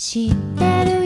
知ってる？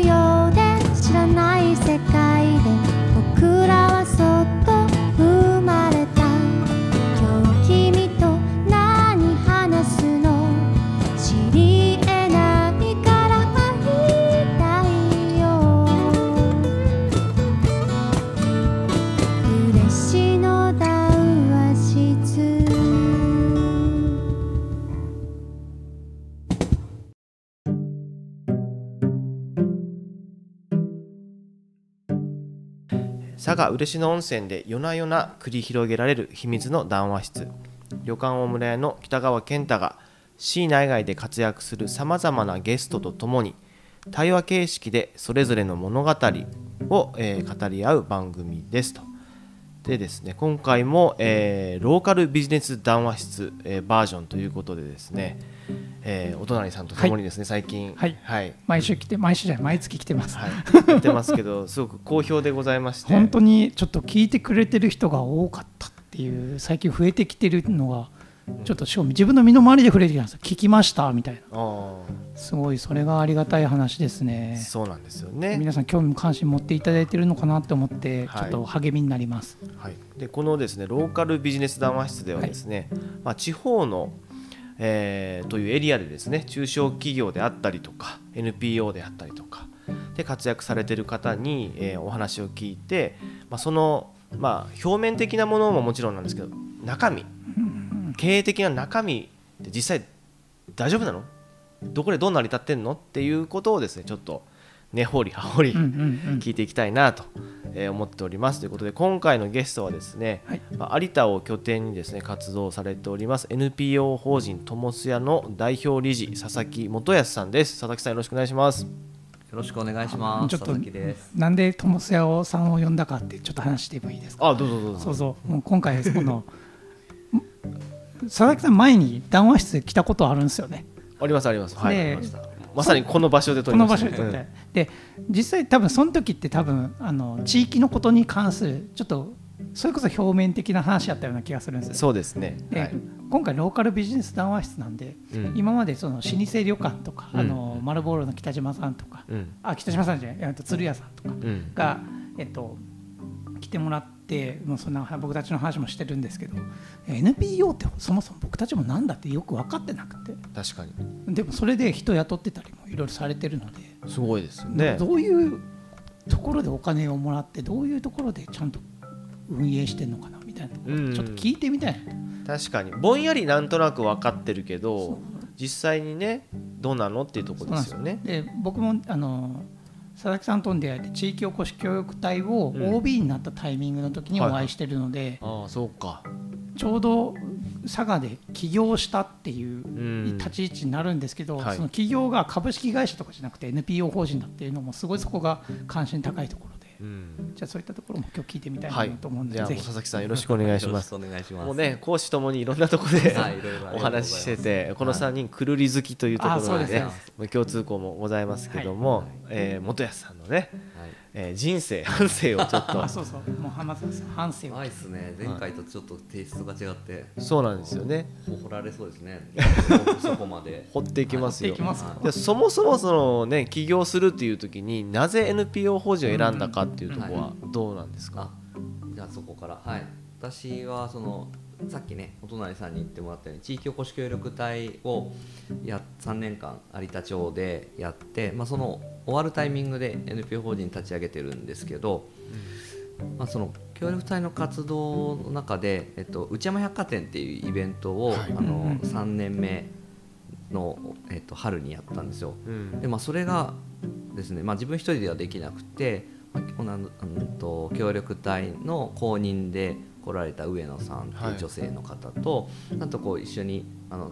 佐賀嬉野温泉で夜な夜な繰り広げられる秘密の談話室旅館大村屋の北川健太が市内外で活躍するさまざまなゲストとともに対話形式でそれぞれの物語を、えー語り合う番組ですと。でですね今回も、えーローカルビジネス談話室、えーバージョンということでですね、えーお隣さんとともにですね、最近はい。はい。毎週来て毎週じゃない毎月来てます、はい、やってますけど すごく好評でございまして。本当にちょっと聞いてくれてる人が多かったっていう最近増えてきてるのがちょっと自分の身の回りで触れてきたんで聞きましたみたいな。あすごいそれがありがたい話ですあね。そうなんですよね。皆さん興味関心持っていただいてるのかなって思ってはい。ちょっと励みになります、はい、でこのですねローカルビジネス談話室ではですね、まあ、地方の、えーというエリアでですね中小企業であったりとか NPO であったりとかで活躍されている方に、えーお話を聞いて、まあ、その、まあ、表面的なものももちろんなんですけど中身経営的な中身って実際大丈夫なの？どこでどう成り立ってんの？っていうことをですねちょっと根掘り葉掘り、聞いていきたいなとえー思っております。ということで今回のゲストはですね、はい。まあ有田を拠点にですね活動されております NPO 法人ともすやの代表理事佐々木元康さんです。佐々木さんよろしくお願いします。よろしくお願いします。ちょっと佐々木です。なんで友須屋をさんを呼んだかってちょっと話してもいいですか？あどうぞどうぞ。そうそう。もう今回この 佐々木さん前に談話室来たことあるんですよね。ありますあります。はいでありまさにこの場所で撮このりました場所で撮って、で実際多分その時って多分あの地域のことに関するちょっとそれこそ表面的な話やったような気がするんですよ。そうですね。で、はい。今回ローカルビジネス談話室なんで、うん。今までその老舗旅館とか、うん。あの丸ボールの北島さんとか、うん。あ北島さんじゃないえっと鶴屋さんとかうん。が、えっと、来てもらってもうそんな僕たちの話もしてるんですけど NPO ってそもそも僕たちもなんだってよく分かってなくて。確かに。でもそれで人雇ってたりもいろいろされてるのですごいですよね。どういうところでお金をもらってどういうところでちゃんと運営してるのかなみたいなところうんちょっと聞いてみたいな。確かに。ぼんやりなんとなく分かってるけど実際にねどうなのっていうところですよね。で僕もあの佐々木さんとの出会いで地域おこし協力隊をうん。OB になったタイミングの時にお会いしてるので、ああそうか。ちょうど佐賀で起業したっていううん。立ち位置になるんですけど、はい。その企業が株式会社とかじゃなくて NPO 法人だっていうのもすごいそこが関心高いところ。で、うん。じゃあそういったところも今日聞いてみたいはないと思うんで、じゃあもぜひう佐々木さんよろしくお願いします。お願いします。もうね講師ともにいろんなところではいお話ししててこの3人くるり好きというところでねですね。もう共通項もございますけども、はい。えー元安さんのね、はい。えー人生半生をちょっと。あそうそう。もう浜田さん反省を。ないですね。前回とちょっとテイストが違って、そうなんですよね。ほほられそうですね。そこまで。掘っていきますよ。掘っていきますでそもそもそのね起業するっていう時になぜ NPO 法人を選んだかっていうところはどうなんですか、あ、じゃあそこから。はい。私はそのさっきねお隣さんに言ってもらったように地域おこし協力隊をや3年間有田町でやって、まあその終わるタイミングで NPO 法人立ち上げてるんですけど。まあ、その協力隊の活動の中で、えっと、内山百貨店っていうイベントを、はいあの3年目の、えっと、春にやったんですよ。うんでまあ、それがですね、まあ、自分一人ではできなくて、まあ、あのうんと協力隊の公認で来られた上野さんっていう女性の方と、あとこう一緒にあの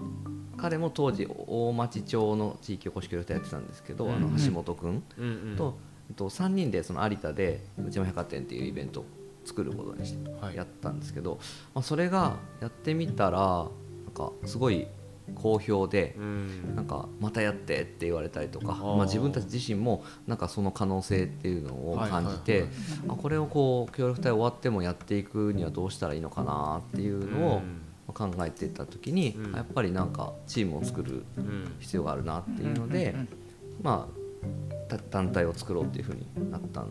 彼も当時大町町の地域おこし協力隊やってたんですけど、あの橋本君と,、と3人でその有田で内山百貨店っていうイベントを作ることにしてはい。やったんですけど、まあ、それがやってみたらなんかすごい好評で。うん。なんかまたやってって言われたりとかー。まあ、自分たち自身もなんかその可能性っていうのを感じて、はいはい。あこれをこう協力隊終わってもやっていくにはどうしたらいいのかなっていうのをまあ考えていった時に、うん。やっぱりなんかチームを作る必要があるなっていうので、うんうんうんまあた団体を作ろうっていうふうになった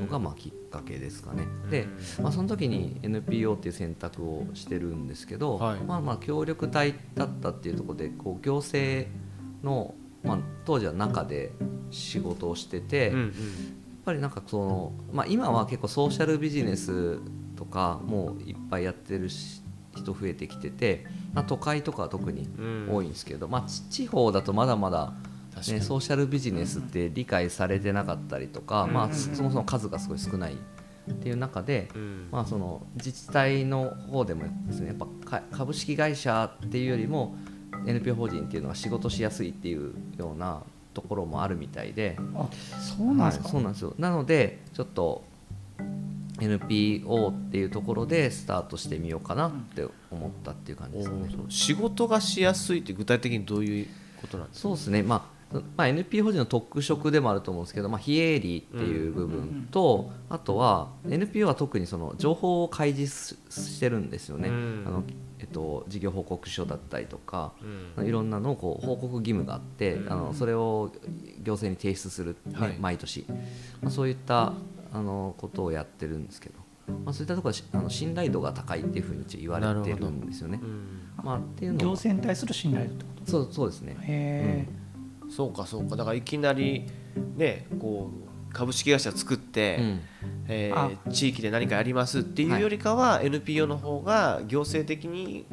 のがまあきっかけですかね。で、まあ、その時に NPO っていう選択をしてるんですけど、はい。まあまあ協力隊だったっていうところでこう行政の、まあ、当時は中で仕事をしてて、やっうん。うんぱりなんかその、まあ、今は結構ソーシャルビジネスとかもういっぱいやってるし人増えてきてて、まあ、都会とかは特にうん。多いんですけど、まあ、ち地方だとまだまだ、ね、ソーシャルビジネスって理解されてなかったりとか、まあ、そもそも数がすごい少ないっていう中で、うん。まあ、その自治体の方でもですねやっぱか株式会社っていうよりも NPO 法人っていうのが仕事しやすいっていうようなところもあるみたいで。あそうなんですか、はい、そうなんですよ。なのでちょっと NPO っていうところでスタートしてみようかなって思ったっていう感じですかね、仕事がしやすいって具体的にどういうことなんですか？そうですね。まあまあ、NPO 法人の特色でもあると思うんですけど、まあ、非営利っていう部分と、あとは NPO は特にその情報を開示ししてるんですよね、うん。あのえっと、事業報告書だったりとか、うん。いろんなのをこう報告義務があって、うん。あのそれを行政に提出する、ねはい。毎年、まあ、そういったあのことをやってるんですけど、まあ、そういったところはしあの信頼度が高いっていうふうに言われてるんですよね。う。んまあ、っていうのは。行政に対する信頼度ってこと？そうそうですね。へえ、そうかそうか。だからいきなりねこう株式会社作って、うん。えあ。ー地域で何かやりますっていうよりかは、NPO の方が行政的に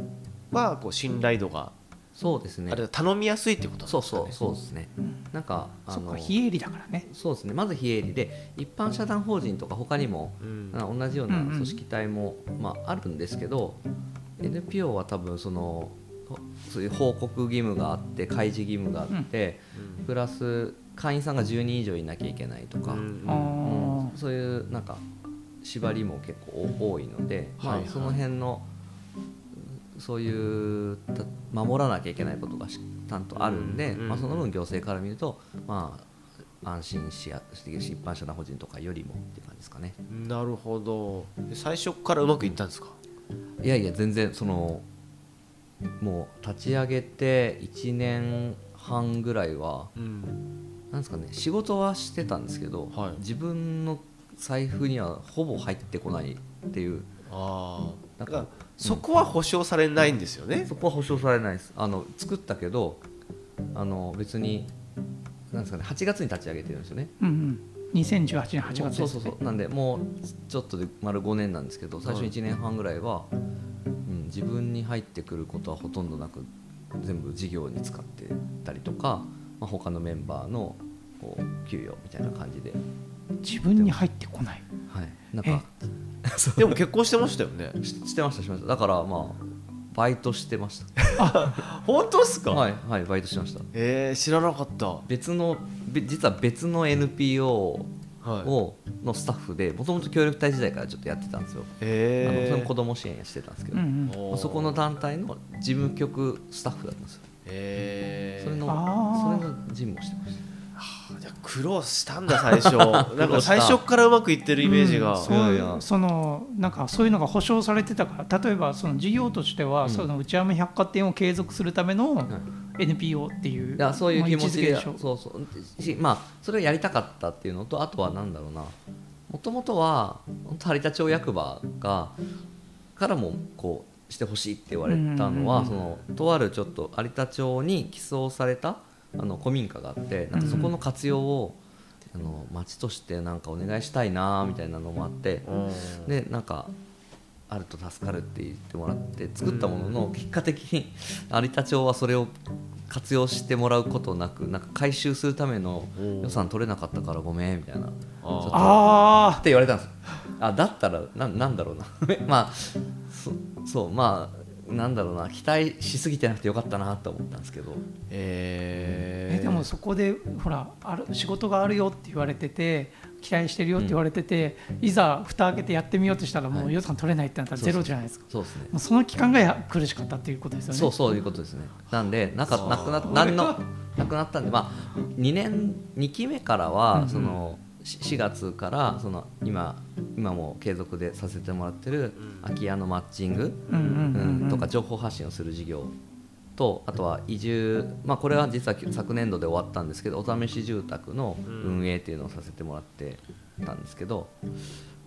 はこう信頼度が、そうですね。あれは頼みやすいってことね。そうそうそうですね。なんかあの非営利だからね。そうですね。まず非営利で一般社団法人とか他にも、うん。あ同じようなうんうん組織体も、まあ、あるんですけど NPO は多分そのほそういう報告義務があって開示義務があって、プラス会員さんが10人以上いなきゃいけないとか、うんそういうなんか縛りも結構お多いので、まはいはい。あ、その辺のそういうた守らなきゃいけないことがしちゃんとあるんで、うんまあ、その分行政から見ると、まあ、安心しやすいし一般社団法人とかよりもっていう感じですかね。なるほど。で最初からうまくいったんですか、いやいや全然そのもう立ち上げて1年半ぐらいはうん。なんですかね仕事はしてたんですけど、はい。自分の財布にはほぼ入ってこないっていう。ああなんかだからそこは保証されないんですよね、そこは保証されないです。あの作ったけどあの別になんですかね8月に立ち上げてるんですよね。うんうん。2018年8月です、ね、そうそうそう。なんでもうちょっとで丸5年なんですけど最初1年半ぐらいは、うん、自分に入ってくることはほとんどなく全部事業に使ってたりとか、まあ、他のメンバーのこう給与みたいな感じで、自分に入ってこない。はい、なんか でも結婚してましたよね。ししてましたしました。だからまあバイトしてました。本当ですか、はいはいバイトしてました。えー、知らなかった、は別のべ実は別の NPO い、をのスタッフでもともと協力隊時代からちょっとやってたんですよ、あのえーそれも子供支援してたんですけど、うんうん。そこの団体の事務局スタッフだったんですよ、えー。それのそれの事務をしてましじゃあ苦労したんだ最初。なんか最初からうまくいってるイメージが、うんそういやいや。そのなんかそういうのが保証されてたから例えばその事業としては、うん。その内山百貨店を継続するための NPO っていう、いやそういう気持ちでそうそう。しまあそれをやりたかったっていうのとあとはなんだろうな。もともとは本当有田町役場がからもこうしてほしいって言われたのは、うん。そのとあるちょっと有田町に寄贈されたあの古民家があってなんかそこの活用を、あの町としてなんかお願いしたいなみたいなのもあって、うん。でなんかあると助かるって言ってもらって作ったものの結果的に有田町はそれを活用してもらうことなくなんか回収するための予算取れなかったからごめんみたいな。ちあー。ょって言われたんです。よあだったらななんだろうな。まあそそうまあなんだろうな期待しすぎてなくてよかったなと思ったんですけど。えー。えでもそこでほらある仕事があるよって言われてて期待してるよって言われてて、いざ蓋開けてやってみようとしたらもう予算取れないってなったらゼロじゃないですか、そうですね。もうその期間がや苦しかったっていうことですよね。そうそういうことですね。なんでなかなくななんのなくなったんでまあ2年2期目からはそのし4月からその今今も継続でさせてもらってる空き家のマッチング、とか情報発信をする事業とあとは移住、まあ、これは実は昨年度で終わったんですけどお試し住宅の運営っていうのをさせてもらってたんですけど、ま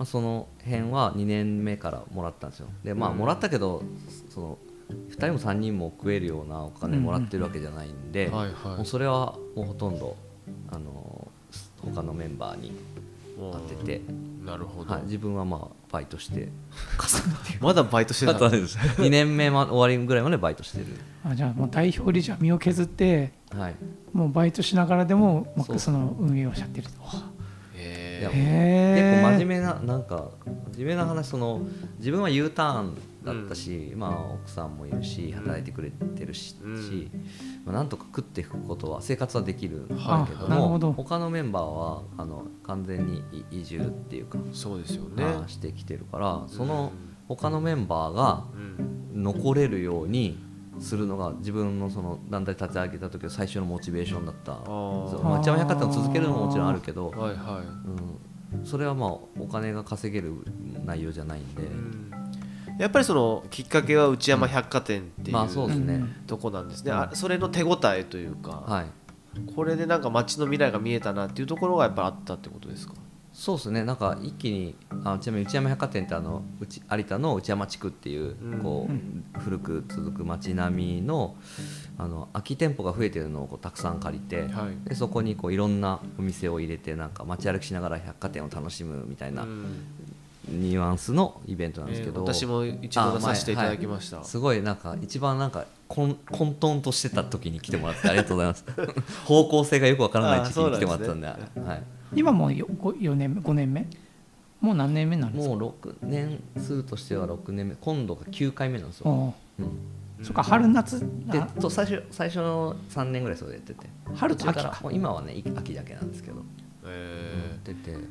あ、その辺は2年目からもらったんですよ。でまあもらったけどその2人も3人も食えるようなお金もらってるわけじゃないんで、もうそれはもうほとんどあの他のメンバーに当てて、なるほど、はい、自分はまあバイトして。まだバイトしてたあとはです。2年目ま終わりぐらいまでバイトしてる、あじゃあもう代表理事は身を削ってはい、もうバイトしながらでもマックスの運営をしちゃってると。へいやへ結構真面目目ななんか真面目な話その自分は U ターンだったし、まあ、奥さんもいるし働いてくれてるし,、うん。まあ、なんとか食っていくことは生活はできるんだけどあなるほもど。他のメンバーはあの完全に移住っていうか、そうですよね。まあしてきてるからその他のメンバーがうん。残れるようにするのが自分のその団体立ち上げた時の最初のモチベーションだった。町山百貨店を続けるのももちろんあるけど、はいはうん、それはまあお金が稼げる内容じゃないんで、い、うんやっぱりそのきっかけは内山百貨店っていう、まあそうですね、うんとこなんですね、あそれの手応えというか、はい。これでなんか街の未来が見えたなっていうところがやっぱあったってことですか？そうですね。なんか一気にあちなみに内山百貨店ってあのうち有田の内山地区っていううん。こう、古く続く街並みのあの空き店舗が増えてるのをこうたくさん借りて、はい。でそこにこういろんなお店を入れてなんか街歩きしながら百貨店を楽しむみたいなうんニュアンスのイベントなんですけど、えー私も一度出させていただきました、すごいなんか一番なんか混混沌としてた時に来てもらってありがとうございます。方向性がよくわからない時期に来てもらったんで。あそうはい、今もうよご4年目5年目？もう何年目なんですか？もう6年数としては6年目。今度が9回目なんですよ、おううん、そっか春夏であそう最初最初の3年ぐらいそれやってて春と秋か。もう今はねい秋だけなんですけど、えやってて。ー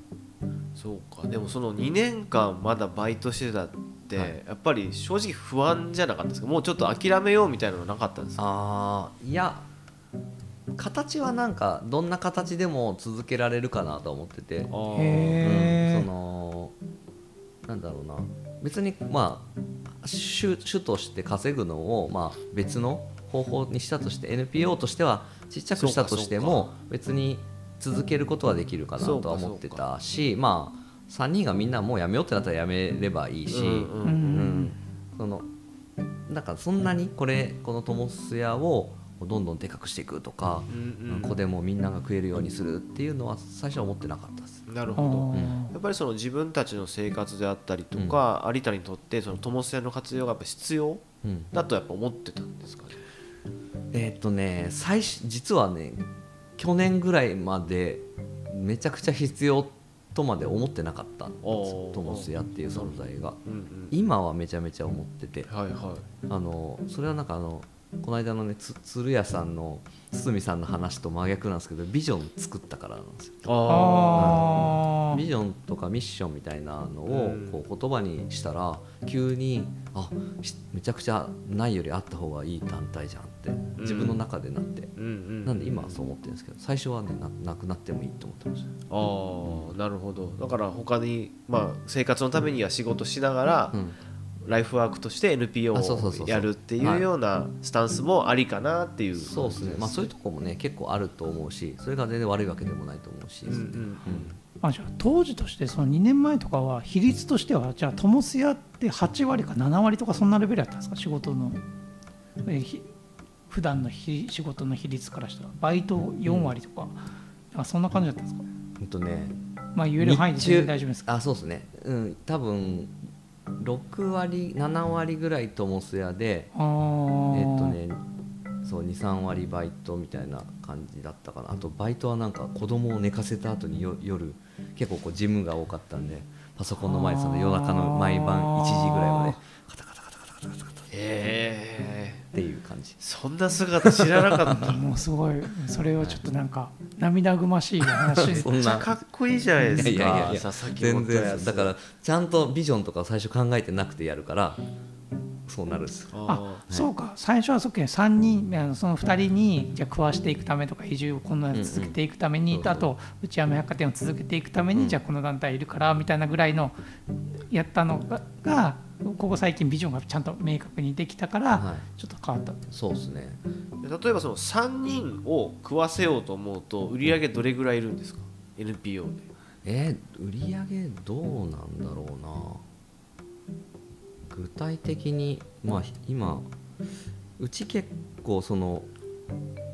そうか。でもその2年間まだバイトしてたって、はい。やっぱり正直不安じゃなかったですか？もうちょっと諦めようみたいなのなかったんですか？あーいや形はなんかどんな形でも続けられるかなと思ってて、うんそのなんだろうな。別にまあ主主として稼ぐのを、まあ、別の方法にしたとして NPO としてはちっちゃくしたとしても別に続けることはできるかなとは思ってたしまあ3人がみんなもうやめようってなったらやめればいいし、うんうんうん。うんそのなんかそんなにこれこの友須屋をどんどんでかくしていくとか、うんうん。ここでもうみんなが食えるようにするっていうのは最初は思ってなかったです。なるほど、うん。やっぱりその自分たちの生活であったりとか、有田にとってその友瀬の活用がやっぱ必要？うん。だとやっぱ思ってたんですかね？えーっとね最初実はね去年ぐらいまでめちゃくちゃ必要とまで思ってなかったトモス屋っていう存在が。今はめちゃめちゃ思ってて。はいはあのそれはなんかあのこの間のねつ鶴屋さんの堤さんの話と真逆なんですけどビジョン作ったからなんですよ。い。ああビジョンとかミッションみたいなのをうん。こう言葉にしたら急にあしめちゃくちゃないよりあった方がいい団体じゃんって自分の中でなって、あ、うんうん、なんで今はそう思ってるんですけど最初はねななくなってもいいと思ってました。ああなるほど。だから他にまあ生活のためには仕事しながら、うんライフワークとして NPO をやるっていうようなスタンスもありかなっていう。そうですね、まあ、そういうとこもね結構あると思うしそれが全然悪いわけでもないと思うし、うんうんうん。あじゃあ当時としてその2年前とかは比率としてはじゃあ友須屋って8割か7割とかそんなレベルだったんですか？仕事の。えーひ普段のひ仕事の比率からしたら。バイト4割とか、なんかそんな感じだったんですか？ほん。とね。まあ言える範囲で全然大丈夫ですかあそうですね。うん。多分6割7割ぐらい友須屋であー。えっとねそう23割バイトみたいな感じだったかな。あとバイトはなんか子供を寝かせた後によ夜結構こうジムが多かったんでパソコンの前でその夜中の毎晩1時そんな姿知らなかった。もうすごい。それはちょっとなんか涙ぐましい話。そんな。めっちゃかっこいいじゃないですか。いやいやいや。佐々木全然だからちゃんとビジョンとか最初考えてなくてやるからそうなるんです。ああそうか。最初はそっけ3人あのその2人にじゃあ食わしていくためとか移住をこんなの続けていくために、うんうん。あと内山百貨店を続けていくために、うん。じゃあこの団体いるからみたいなぐらいのやったのががここ最近ビジョンがちゃんと明確にできたから、はい。ちょっと変わったそうですね。で例えばその3人を食わせようと思うと売り上げどれぐらいいるんですか？NPO で。えー売り上げどうなんだろうな。具体的にまあ今うち結構その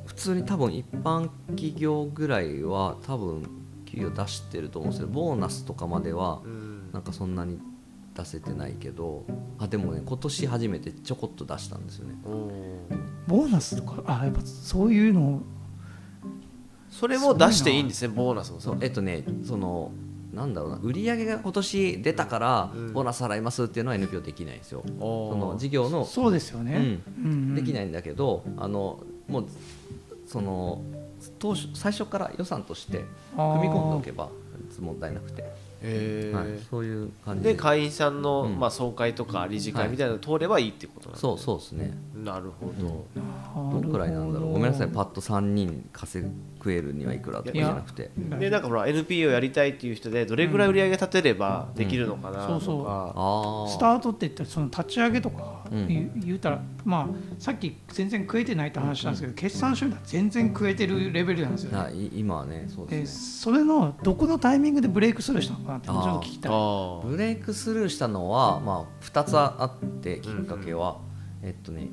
普通に多分一般企業ぐらいは多分給与出してると思うんですけどボーナスとかまではうん。なんかそんなに出せてないけどあでもね今年初めてちょこっと出したんですよね。ボーナスとか？あやっぱそういうのを。それも出していいんですねボーナスもそうえっとねそのなんだろうな売り上げが今年出たからうん。ボーナス払いますっていうのは NPO できないんですよ、おー。その事業のそうですよね、うん。うんできないんだけどあのもうその当初最初から予算として組み込んでおけば問題なくて、へー。はい、そういう感じ。で会員さんの、うん。まあ、総会とか理事会みたいなの通ればいいってことなんですそうそうですね。なるほど、ど。のくらいなんだろう。ごめんなさい。パッと3人稼ぐえるにはいくらとかじゃなくて。でなんかほら NPO やりたいっていう人でどれぐらい売り上げ立てればできるのかなそうそうとか、ああスタートって言ったらその立ち上げとかうん。言うたら、まあさっき全然食えてないって話なんですけど、決算書には全然食えてるレベルなんですよね。はい今はねそうでですそれのどこのタイミングでブレイクスルーしたのかなってちょあー。っと聞きたい。ブレイクスルーしたのは、まあ、2つあってきっかけは、えっとね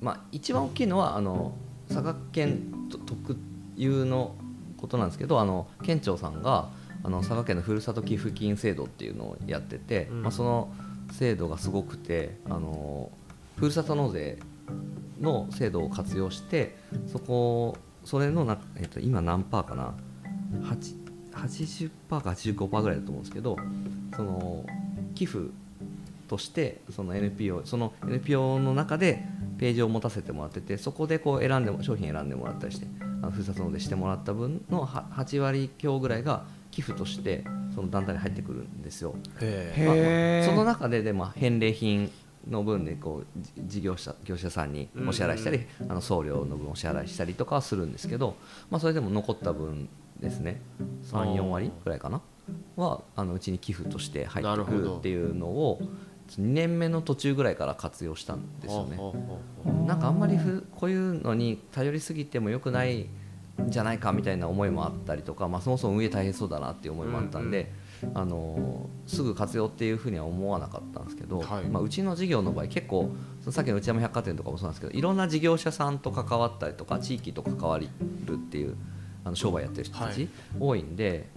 まあ、一番大きいのはあの佐賀県と特有のことなんですけどあの県庁さんがあの佐賀県のふるさと寄付金制度っていうのをやってて、うん。まあ、その制度がすごくてあのふるさと納税の制度を活用してそこそれのな、えっと、今何パーかな？8 80%か85%ぐらいだと思うんですけどその寄付としてその NPO その NPO の中でページを持たせてもらっててそこでこう選んでも商品選んでもらったりしてあのふるさと納税してもらった分のは8割強ぐらいが寄付としてその団体に入ってくるんですよ。まあその中でで、まあ、返礼品の分でこうじ事業者業者さんにお支払いしたり、あの送料の分お支払いしたりとかはするんですけど、まあ、それでも残った分ですね。34割ぐらいかな。はあのうちに寄付として入ってくるっていうのを2年目の途中ぐらいから活用したんですよね。なんかあんまりふこういうのに頼りすぎてもよくないんじゃないかみたいな思いもあったりとか、まあ、そもそも運営大変そうだなっていう思いもあったんで、あのーすぐ活用っていうふうには思わなかったんですけど、はい。まあ、うちの事業の場合結構さっきの内山百貨店とかもそうなんですけどいろんな事業者さんと関わったりとか地域と関わるっていうあの商売やってる人たはち多いんで、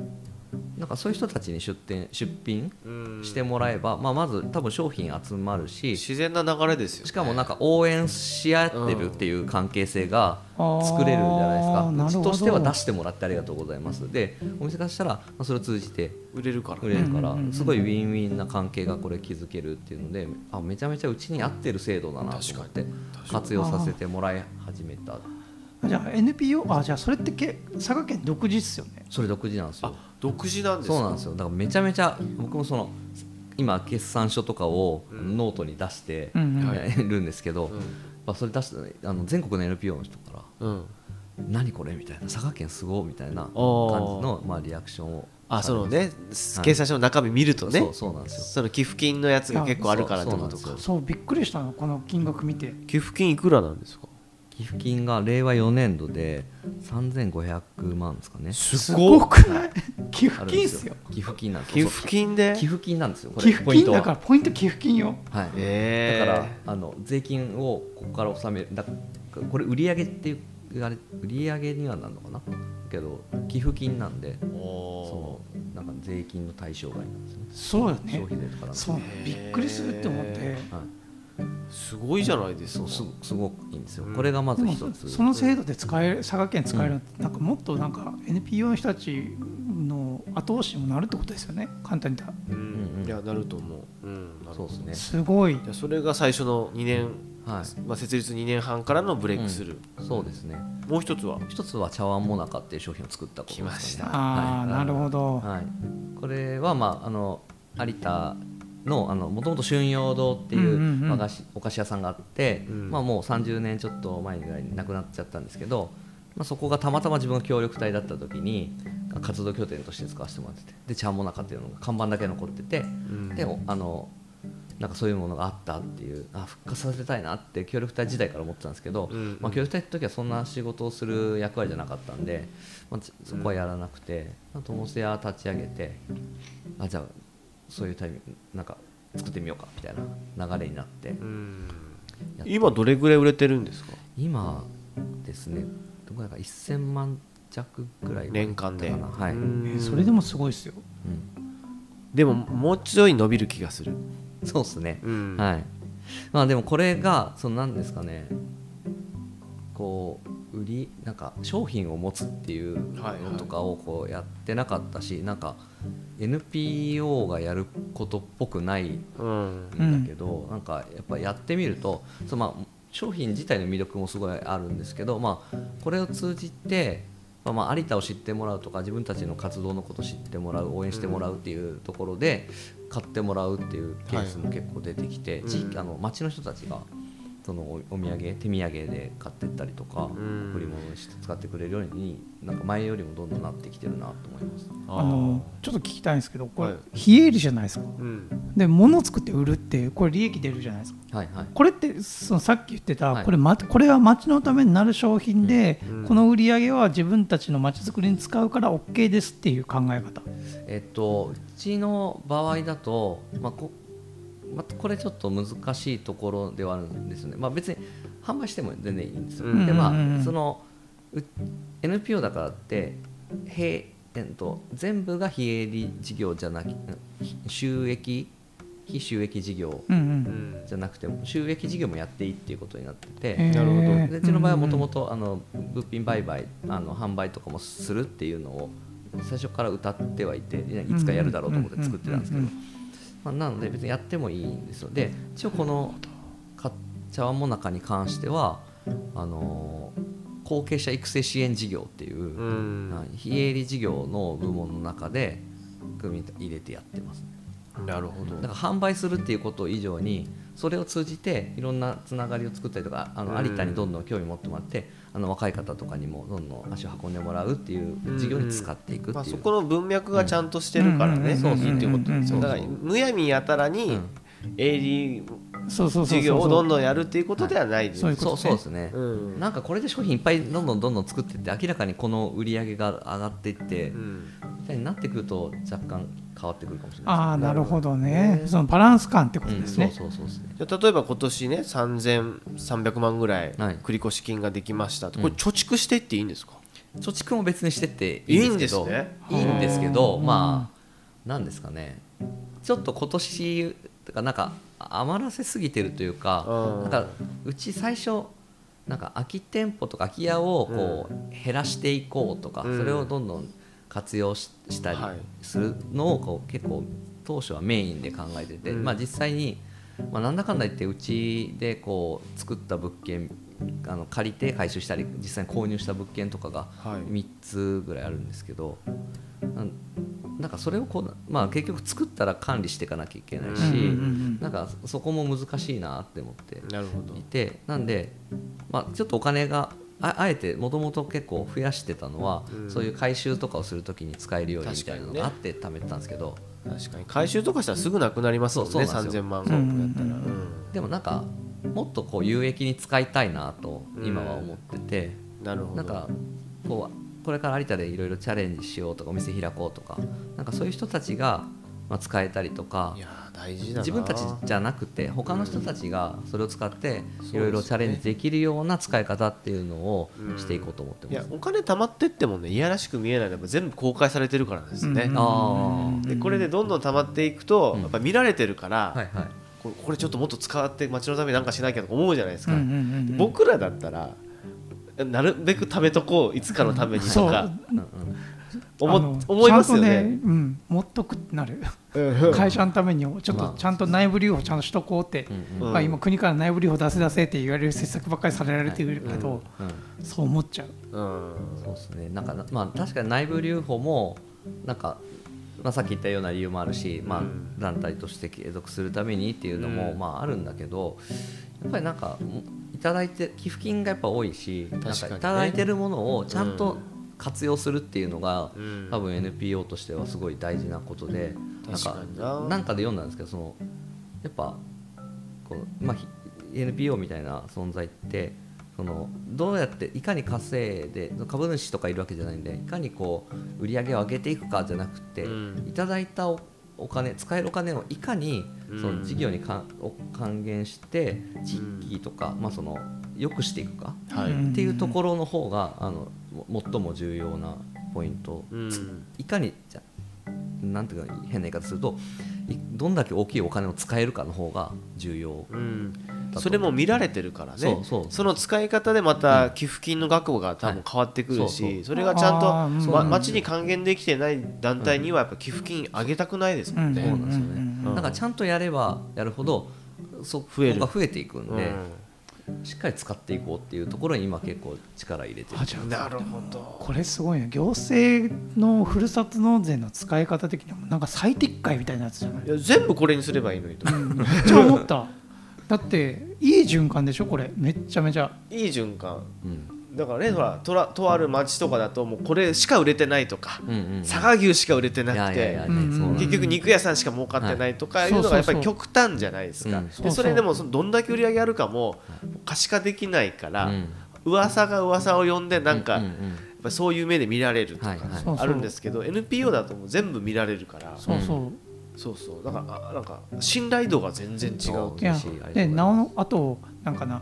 なんかそういう人たちに出店出品うん。してもらえば、まあ、まず多分商品集まるし自然な流れですよ、ね、しかもなんか応援し合ってるっていう関係性が作れるんじゃないですか、うちとしては出してもらってありがとうございます。でお店からしたらまあそれを通じて売れるから。売れるからすごいウィンウィンな関係がこれ築けるっていうのであめちゃめちゃうちに合ってる制度だなと思って活用させてもらい始めた。じゃあ NPO あじゃあそれってけ佐賀県独自っすよね。それ独自なんですよ。あ独自なんですか？そうなんですよ。だからめちゃめちゃ僕もその今決算書とかをノートに出してるんですけど、うん。まあ、それ出してあの全国の NPO の人からうん。何これ？みたいな佐賀県すごいみたいな感じーの、まあ、リアクションをあそのね。はい。計算書の中身見るとね、そうそうなんですよ。その寄付金のやつが結構あるからってことか。そうびっくりしたのこの金額見て。寄付金いくらなんですか？寄付金が令和4年度で3500万ですかね。すごくない寄付あるんです金っすよ。寄付金なんです寄よ付金で？寄付金なんですよこれ。寄付金だからポイント寄付金よ。はい。へーだからあの税金をここから納める。だこれ売上っていうあれ売上にはなるのかな？けど寄付金なんでおそのなんか税金の対象外なんですね。そうよね。消。費税とかなんでそうびっくりするって思って。はい。ーすごいじゃないですか。そうすごすごくいいんですよ、うん。これがまず一つ。その制度で使える佐賀県使えるなんかもっとなんか NPO の人たちの後押しにもなるってことですよね。簡単に言ったら。うん。うんうん。いやなると思う、うん、そうですね。すごい。じゃあそれが最初の2年、はい。まあ、設立2年半からのブレイクスルー、そうですね。もう一つは？一つは茶碗もなかっていう商品を作ったことですかね。来ましたああ、なるほど、はい、これは、まあ、あの有田のもともと春陽堂っていうんうんううん。和菓子お菓子屋さんがあって、うん。まあ、もう30年ちょっと前ぐらいに亡くなっちゃったんですけど、まあ、そこがたまたま自分の協力隊だった時に活動拠点として使わせてもらっててで茶もなかっていうのが看板だけ残ってて、ん。でおあのなんかそういうものがあったっていうあ復活させたいなって協力隊時代から思ってたんですけど、うんまあ、協力隊の時はそんな仕事をする役割じゃなかったんで、まあ、ちそこはやらなくてともせや立ち上げてあじゃあそういうタイミングなんか作ってみようかみたいな流れになって今どれぐらい売れてるんですか？今ですねどこだか1000万弱ぐらい年間で。はい、ううんんそれでもすごいですよ。でももうちょい伸びる気がする、そうですね、うん。はい。まあでもこれがその何ですかねこう売りなんか商品を持つっていうのとかをこうやってなかったし、なんか NPO がやることっぽくないうんんだけど、なんかやっぱやってみるとそのまあ商品自体の魅力もすごいあるんですけど、まあ、これを通じて、まあ、まあ有田を知ってもらうとか自分たちの活動のことを知ってもらう応援してもらうっていうところで買ってもらうっていうケースも結構出てきて、地域あの町の人たちがそのおお土産手土産で買ってったりとか、ん。贈り物にして使ってくれるようになんか前よりもどんどんなってきてるなと思います。あのちょっと聞きたいんですけどこれ、はい。非営利じゃないですか。うん。で物作って売るってこれ利益出るじゃないですか。はいはい。これってそのさっき言ってた、はい。これまこれは町のためになる商品で、うん。この売り上げは自分たちの町づくりに使うから OK ですっていう考え方。えっと、うちの場合だと、まあこまあ、これちょっと難しいところではあるんですよね、まあ、別に販売しても全然いいんですよ、うんでまうんうん。うんあそのう NPO だからって平えっと全部が非営利事業じゃなく収益非収益事業じゃなくても収益事業もやっていいっていうことになってて、へー。なるほど。でうちの場合はもともとあの物品売買あの販売とかもするっていうのを最初から歌ってはいていつかやるだろうと思って作ってたんですけど。うんうんまあなので別にやってもいいんですよ。で一応このか茶碗もなかに関してはあの後継者育成支援事業っていう、非営利事業の部門の中で組み入れてやってますね。なるほど。だから販売するっていうこと以上にそれを通じていろんなつながりを作ったりとかあのうん。有田にどんどん興味持ってもらってあの若い方とかにもどんどん足を運んでもらうっていう事業に使っていくまあ、っていう、そこの文脈がちゃんとしてるからね、うん。そうそういいっていうことですようんだからむやみやたらにうん。営利事業をどんどんやるっていうことではないです、そういうことそう。ですね、うん。なんかこれで商品いっぱいどんどんどんどん作っていって明らかにこの売り上げが上がっていって、うん。みたいになってくると若干変わってくるかもしれないああなるほど。ね。そのバランス感ってことです、ね、うん、そうそうそうですねじゃあ例えば今年ね3300万ぐらいはい。繰越金ができましたと、うん。これ貯蓄していっていいんですか、貯蓄も別にしてっていいんですけど。いいんですね。いいんですけど。うんまあなんですかね。ちょっと今年とかなんか余らせすぎてるというかうん。なんかうち最初なんか空き店舗とか空き家をこう減らしていこうとか、うん。それをどんどん活用ししたりはい。するのをこう結構当初はメインで考えてて、うん。まあ、実際に、まあ、なんだかんだ言ってうちでこう作った物件あの借りて回収したり実際に購入した物件とかがはい。3つぐらいあるんですけど、なんなんかそれをこう、まあ、結局作ったら管理していかなきゃいけないし、なんかそこも難しいなって思っていてなんで、まあ、ちょっとお金がああえてもともと結構増やしてたのは、うん。そういう回収とかをするときに使えるようにみたいなのがあって貯めてたんですけど、確かに。回収とかしたらすぐなくなりますもんねそうんですよ。3000万個やったら、うん。うん。でもなんかもっとこう有益に使いたいなと今は思ってて、なるほど。なんかこうこれから有田でいろいろチャレンジしようとかお店開こうとかなんかそういう人たちが、まあ、使えたりとかいやー大事だな。自分たちじゃなくて他の人たちがそれを使ってうん。いろいろチャレンジできるような使い方っていうのをしていこうと思っていやます。お金貯まってってもねいやらしく見えないのは全部公開されてるからですね、うん。でこれでどんどん貯まっていくと、うん。やっぱ見られてるから、はいはい。ここれちょっともっと使って街のために何かしなきゃとか思うじゃないですか、うんうんうんうん。僕らだったらなるべく貯めとこういつかのためにとか。うんうん思,、思いますよちゃんとね。うん、持っとくってなる。うん。会社のためにちょっまあ。とちゃんと内部留保ちゃんとしとこうって、うんうん。うんまあ、今国から内部留保出せ出せって言われる施策ばっかりされられてるけど、うん。そう思っちゃう。うん。そうですね。なんかまあ確かに内部留保もなんか、まあ、さっき言ったような理由もあるし、まあうん、団体として継続するためにっていうのも、うん。まあ、あるんだけどやっぱりなんかいただいて寄付金がやっぱ多いし、なん確かいただいてるものをちゃんと活用するっていうのが、うん。多分 NPO としてはすごい大事なことでなん確かかにな。なんかで読んだんですけどそのやっぱこう、まあ、ひ NPO みたいな存在ってそのどうやっていかに稼いで株主とかいるわけじゃないんでいかにこう売り上げを上げていくかじゃなくて、うん。いただいたおお金使えるお金をいかにうん。その事業にかを還元して地域とか、まあ、その良くしていくかはい、うん。っていうところの方があのも最も重要なポイント、うん。いかにじゃなんていうか変な言い方するといどんだけ大きいお金を使えるかの方が重要う。ん。それも見られてるからね。そうそう。の使い方でまた寄付金の額が多分変わってくるはいそうそう。しそれがちゃんとま町に還元できてない団体にはやっぱ寄付金あげたくないですもんね。そうなんですよね、うん。だからちゃんとやればやるほどそこ増える。が増えていくんうん。で、しっかり使っていこうっていうところに今結構力入れてる。あじゃあなるほど。これすごいね。行政のふるさと納税の使い方的にもなんか最適解みたいなやつじゃない？いや全部これにすればいいのにと。めっちゃ思った。だっていい循環でしょ？これ。めっちゃめちゃ。いい循環。うんだからねほらとらとある町とかだともうこれしか売れてないとかうんうん佐賀牛しか売れてなくいやいやいやてね結局肉屋さんしか儲かってないとかいうのがやっぱり極端じゃないですか。でそれでもそのどんだけ売り上げあるかも可視化できないからうん。噂が噂を呼んでなんかうんうんやっぱりそういう目で見られるとかあるんですけど NPO だともう全部見られるから。そうそう、そうそう。だからあなんか信頼度が全然違うしいありがとう。ございますでなおあとなんかな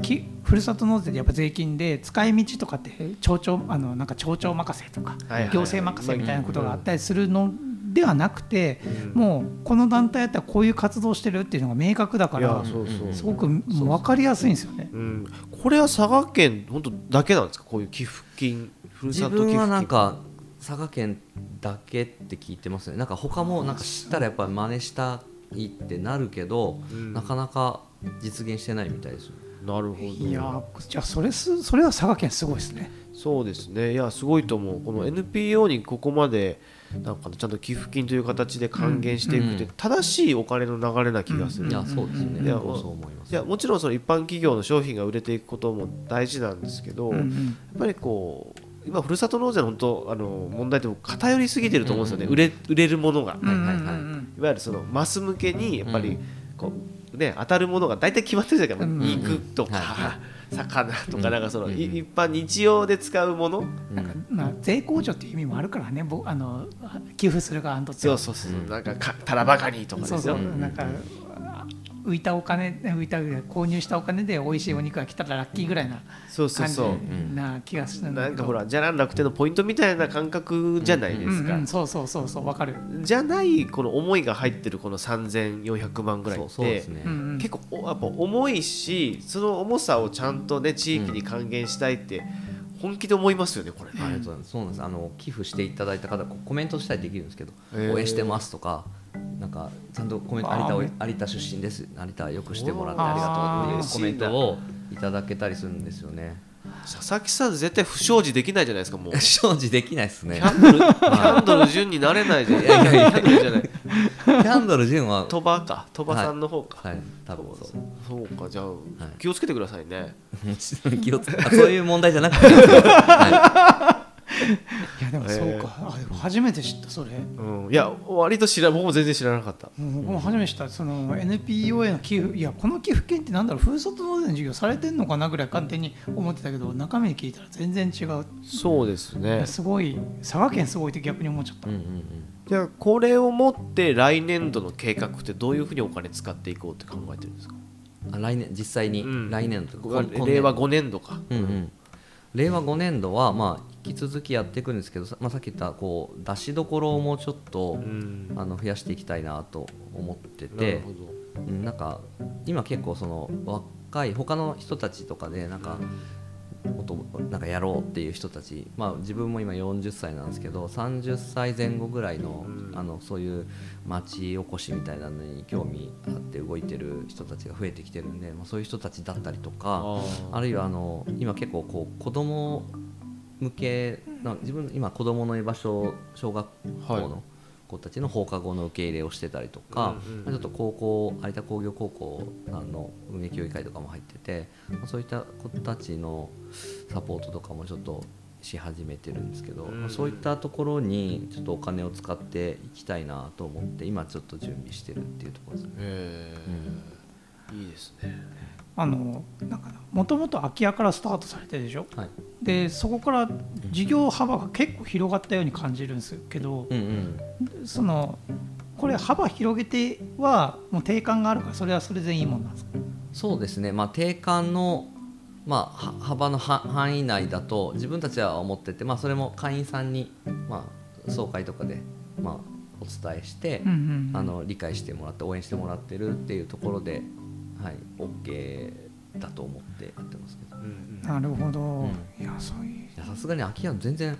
きふるさと納税でやっぱ税金で使い道とかって町長あのなんか町長任せとか行政任せみたいなことがあったりするのではなくてうん。もうこの団体やったらこういう活動してるっていうのが明確だからすごくもう分かりやすいんですよね。うん、これは佐賀県本当だけなんですか？こういう寄付金ふる自さと寄付金。分はなんか佐賀県だけって聞いてますね。なんか他もなんか知ったらやっぱり真似したいってなるけど、うん。なかなか実現してないみたいですなるほど。いやーじゃあそれすそれは佐賀県すごいですね。そうですね。いやすごいと思う。この NPO にここまでなんかちゃんと寄付金という形で還元していくってうん。正しいお金の流れな気がする、うん。いやそうですね、いや僕もそう思います。いやもちろんその一般企業の商品が売れていくことも大事なんですけど、やっぱりこう今ふるさと納税の本当あの問題って偏りすぎてると思うんですよね、うん売れ売れるものが、うんうんはいわゆるそのマス向けにやっぱりうん。こう、ね、当たるものが大体決まってるじゃないですか、うん。肉とか、はい。は魚とかうん。なんかその、うん。い一般日常で使うもの、うん。なんかまあ税控除っていう意味もあるからね。ぼあの寄付する側にとっては。そうそうそう、う。んなんかかたらばかにとかそうそう。ですよ。うん。なんか浮いたお金浮いた購入したお金で美味しいお肉が来たらラッキーぐらいなそうそう感じそう。な気がするんだけどなんかほらじゃらん楽天のポイントみたいな感覚じゃないですか、うんうん、そうそうそうそうわかる、じゃないこの思いが入ってるこの3400万ぐらいっそうそうでてすね、結構おやっぱ重いしその重さをちゃんとね地域に還元したいって本気で思いますよねこれね。ありがとうございます。そうなんです。あの寄付していただいた方、コメントしたりできるんですけど、応援してますとか、なんかちゃんとコメント有田をめ有田出身です。有田よくしてもらってありがとうっていうコメントをいただけたりするんですよね。佐々木さん絶対不祥事できないじゃないですかもう。不祥事できないですねキ。ャンドルキャンドル順になれないじゃない。いやいやいやキャンドルじゃない。キャンドル純は、鳥羽か鳥羽さんの方か。はい、多分そう。そうかじゃあ、い気をつけてくださいね。そういう問題じゃなくて、はいやでもそうか、あでも初めて知ったそれ、うん、いや割と知ら僕も全然知らなかった。うん僕も初めて知った。その NPO への寄付いやこの寄付金ってなんだろう。ふるさと納税の授業されてんのかなぐらい勝手に思ってたけど中身聞いたら全然違う、そうですいね。や。すごい佐賀県すごいって逆に思っちゃった、うんうんうん。じゃあこれをもって来年度の計画ってどういうふうにお金使っていこうって考えてるんですか？あ来年実際に、うん。来年度。令和5年度か。うんうん、令和5年度は、まあ、引き続きやっていくんですけど、さまあ、さっき言ったこう出しどころをもうちょっと、うん。あの増やしていきたいなと思っててなんか今結構その若い他の人たちとかでなんかなんかやろうっていう人たち、まあ、自分も今40歳なんですけど30歳前後ぐらいの,、うんあのそういう町おこしみたいなのに興味あって動いてる人たちが増えてきてるんで、まあ、そういう人たちだったりとか。ああるいはあの今結構こう子供向けな自分今子供の居場所小学校はいの子たちの放課後の受け入れをしてたりとか、ちょっと高校有田工業高校の運営協議会とかも入ってて、まあそういった子たちのサポートとかもちょっとし始めてるんですけど、うんまあそういったところにちょっとお金を使っていきたいなと思って今ちょっと準備してるっていうところですね。へいいですねあのなんかもともと空き家からスタートされてるでしょ？はい。でそこから事業幅が結構広がったように感じるんですけどうんうん。そのこれ幅広げてはもう定款があるからそれはそれでいいもんなんですか？そうですね、まあ、定款の、まあ、は幅のは範囲内だと自分たちは思ってて、まあ、それも会員さんに、まあ、総会とかで、まあ、お伝えして、うんうんうん。あの理解してもらって応援してもらってるっていうところで、はい、OK だと思ってやってますけど。うんなるほど、ん。いやそういう。いやさすがに空き家全然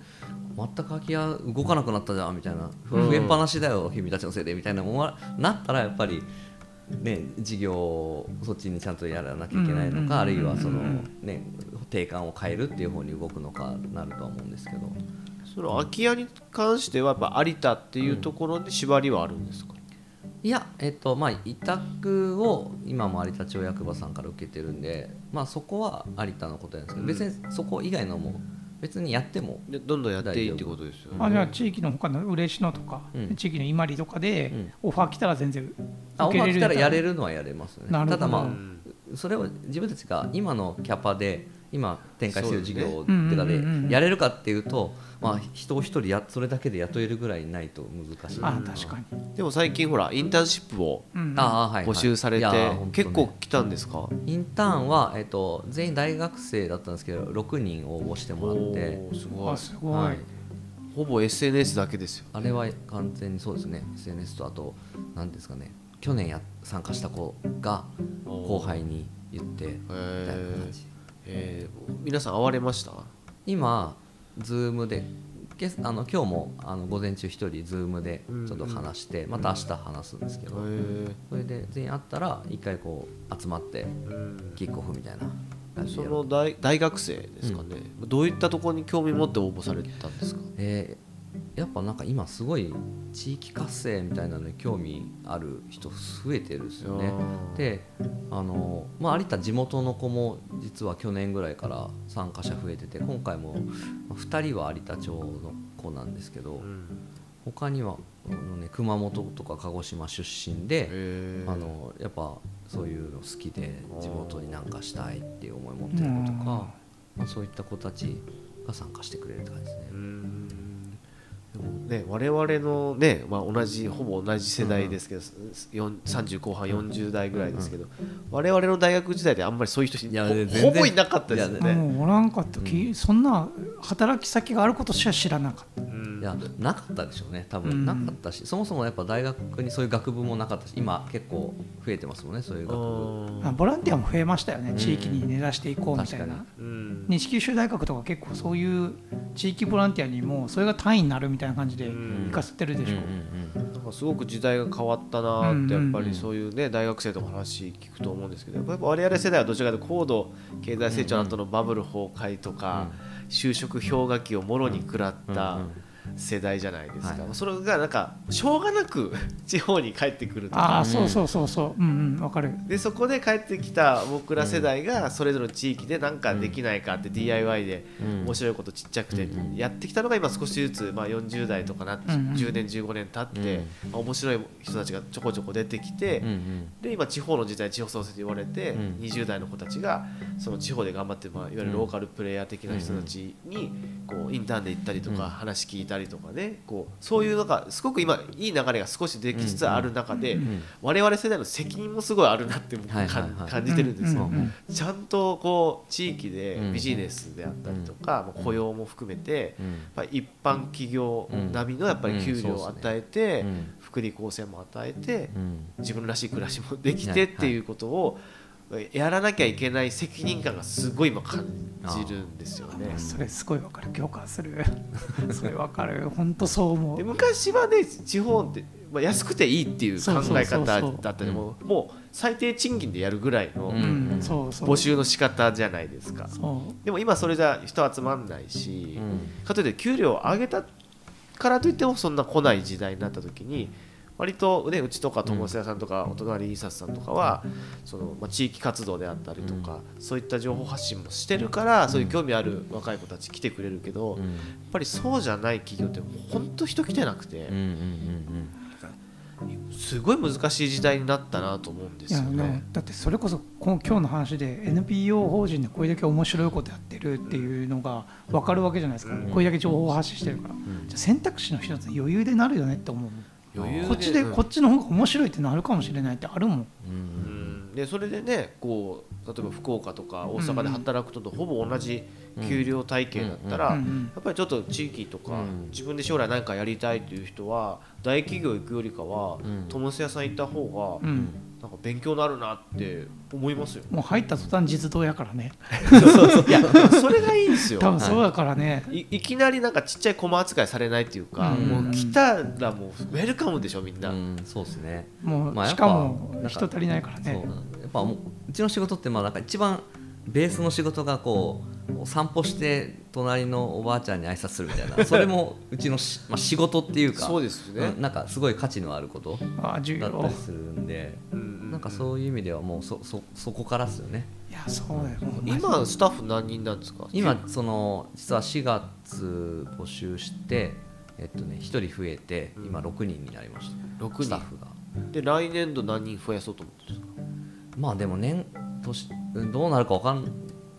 全く空き家動かなくなったじゃんみたいな。うん。増えっぱなしだよ、君たちのせいでみたいな思わなったらやっぱりね事業をそっちにちゃんとやらなきゃいけないのか、あるいはそのね定款を変えるっていう方に動くのかなるとは思うんですけど。その空き家に関してはやっぱ有田っていうところで縛りはあるんですか、いやえっとまあ委託を今も有田町役場さんから受けてるんでまあそこは有田のことなんですけど、別にそこ以外のも別にやってもでどんどんやっていいってことですよね。あじゃあ地域の他の嬉野とか、うん。地域の伊万里とかで、うん。オファー来たら全然あオファー来たらやれるるのはやれますよね。なるほど。ただまあうんそれを自分たちが今のキャパで今展開している事業そうですね。ってかでやれるかっていうと、まあ、人を一人やそれだけで雇えるぐらいないと難しい。あ確かに、でも最近ほらインターンシップを募集されて、結構来たんですか？インターンは、えっと、全員大学生だったんですけど6人応募してもらって。すごい。あすごい、はい。ほぼ SNS だけですよ。あれは完全にそうですね。SNS とあと何ですかね。去年や参加した子が後輩に言ってみたいな感じえー皆さん会われました？今 Zoom でけあの今日もあの午前中一人 Zoom でちょっと話して、また明日話すんですけど、えそれで全員会ったら一回こう集まってうん。キックオフみたいな感じでその大大学生ですかね、どういったところに興味持って応募されたんですか？えーやっぱなんか今すごい地域活性みたいなのに興味ある人増えてるんですよね。であの、まあ、有田地元の子も実は去年ぐらいから参加者増えてて今回も2人は有田町の子なんですけど、うん。他にはあの、ね、熊本とか鹿児島出身で、あのやっぱそういうの好きで地元になんかしたいっていう思い持ってる子とか、まあ、そういった子たちが参加してくれるって感じですね。ね我々のね、まあ、同じほぼ同じ世代ですけど、よん30後半40代ぐらいですけど、我々の大学時代であんまりそういう人いやほ全然ほぼいなかったですよね。もうおらんかった。き、そんな働き先があることしか知らなかった。うんいやなかったでしょうね多分、うん。なかったしそもそもやっぱ大学にそういう学部もなかったし今結構増えてますもんねそういう学部。あボランティアも増えましたよね、地域に根ざしていこうみたいな。西九州大学とか結構そういう地域ボランティアにもそれが単位になるみたいな感じでん。行かせてるでしょ、うんうんうんなんかすごく時代が変わったなーってうんやっぱりそういうね大学生とか話聞くと思うんですけどやっぱ我々世代はどちらかというと高度経済成長の後のバブル崩壊とか就職氷河期をもろに食らった世代じゃないですか。はい。それがなんかしょうがなく 地方に帰ってくるとあか。あそうそうそうそう。うんうんわかる。でそこで帰ってきた僕ら世代がそれぞれの地域で何かできないかって DIY でうん。面白いことちっちゃくてうんやってきたのが今少しずつまあ40代とかなってうんうん10年15年経ってまあ面白い人たちがちょこちょこ出てきてで今地方の時代地方創生と言われてうん。20代の子たちがその地方で頑張ってまあいわゆるローカルプレイヤー的な人たちにこうインターンで行ったりとうん。か話聞いたりとかねこうそういうのがすごく今いい流れが少しできつつある中でん我々世代の責任もすごいあるなって僕感じてるんですよ。ちゃんとこう地域でうんビジネスであったりとかまあ雇用も含めてうんやっ一般企業並みのやっぱり給料を与えてうん。福利厚生も与えてうん。自分らしい暮らしもできはい。てっていうことをやらなきゃいけない責任感がすごい今感じるんですよね。それすごいわかる。共感する。それわかる。本当そう思でう昔はね地方って、まあ、安くていいっていう考え方だったりもうもう最低賃金でやるぐらいの募集の仕方じゃないですか。でも今それじゃ人集まんないし、うん。かといって給料を上げたからといってもそんな来ない時代になった時に割と、ね、うちとか友瀬屋さんとかお隣イーサスさんとかはその、まあ、地域活動であったりとか、そういった情報発信もしてるから、そういう興味ある若い子たち来てくれるけど、やっぱりそうじゃない企業って本当人来てなくて、すごい難しい時代になったなと思うんですよね。だってそれこそこの今日の話で NPO 法人でこれだけ面白いことやってるっていうのが分かるわけじゃないですか、これだけ情報を発信してるから、じゃあ選択肢の一つに余裕でなるよねって思うこっちでうん。こっちの方が面白いってなるかもしれないってあるもん。うん。うんでそれでねこう例えば福岡とか大阪で働くととほぼ同じ給料体系だったら、やっぱりちょっと地域とか、うん。自分で将来何かやりたいという人は大企業行くよりかは、うん。トムス屋さん行った方が、うんなんか勉強になるなって思いますよ。もう入った途端実動やからね。いやそれがいいんですよ。多分そうだからね、い。いきなりなんかちっちゃい駒扱いされないっていうか、うん。もう来たらもうウェルカムでしょみんな。うんそうですね。もう、まあやっぱしかも人足りないからそうねやっぱもううちの仕事ってまあなんか一番ベースの仕事がこう散歩して隣のおばあちゃんに挨拶するみたいな。それもうちのし、まあ、仕事っていうかそうですよね。うんなんかすごい価値のあることああ重だった要りするんでうんうんなんかそういう意味ではもうそそそこからですよね。いやそうだよもう今スタッフ何人なんですか？今その実は4月募集してえっとね1人増えて今6人になりました。6人。スタッフが。で来年度何人増やそうと思ってるんですか？まあでも年年どうなるか分かん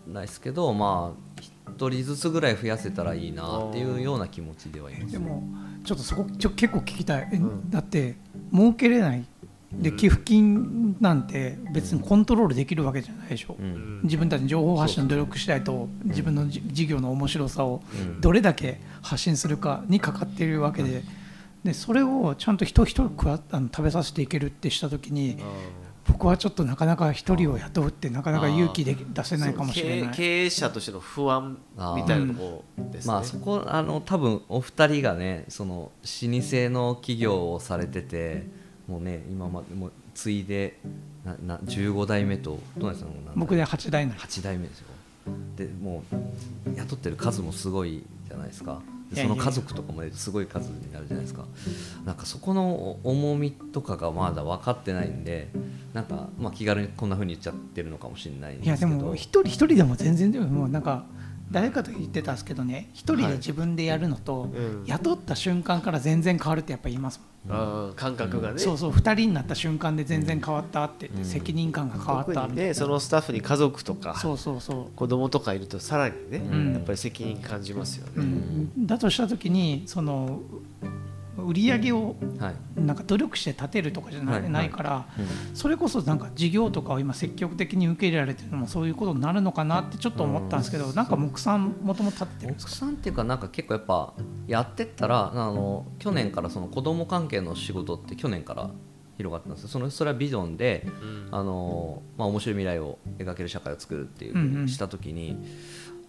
ないですけどまあ1人ずつぐらい増やせたらいいなっていうような気持ちではいます。でもちょっとそこちょ結構聞きたい、えだって儲けれない。で寄付金なんて別にコントロールできるわけじゃないでしょ、うん。自分たちの情報発信の努力次第と自分のじ事業の面白さをうん。どれだけ発信するかにかかっているわけで。でそれをちゃんと人一人食べさせていけるってした時に僕はちょっとなかなか一人を雇うってなかなか勇気で出せないかもしれない。経経営者としての不安みたいなところですね。まあそこあの多分お二人がねその老舗の企業をされててもうね今までもう継いでなな15代目とどうなんですか僕で8代なり8代目ですよでもう雇ってる数もすごいじゃないですかでその家族とかもすごい数になるじゃないですか。なんかそこの重みとかがまだ分かってないんでなんか、まあ、気軽にこんなふうに言っちゃってるのかもしれないんいやですけど。でも一人一人でも全然でももうなんか誰かと言ってたんですけどね一人で自分でやるのと、うん。雇った瞬間から全然変わるってやっぱ言いますもん、感覚がね。そうそう2人になった瞬間で全然変わったって言って、うん。責任感が変わったみねそのスタッフに家族とかそうそうそう。子供とかいるとさらにね、ん。やっぱり責任感じますようね。ん、だとした時にその売り上げをはい、なんか努力して立てるとかじゃない,、からうん。それこそなんか事業とかを今積極的に受け入れられてるのもそういうことになるのかなってちょっと思ったんですけど、なんか木さんもともと立ってるんですか？奥さんっていうかなんか結構やっぱやってったらあの去年からその子供関係の仕事って去年から広がってますそのそれはビジョンで、あのまあ、面白い未来を描ける社会を作るっていうふうにした時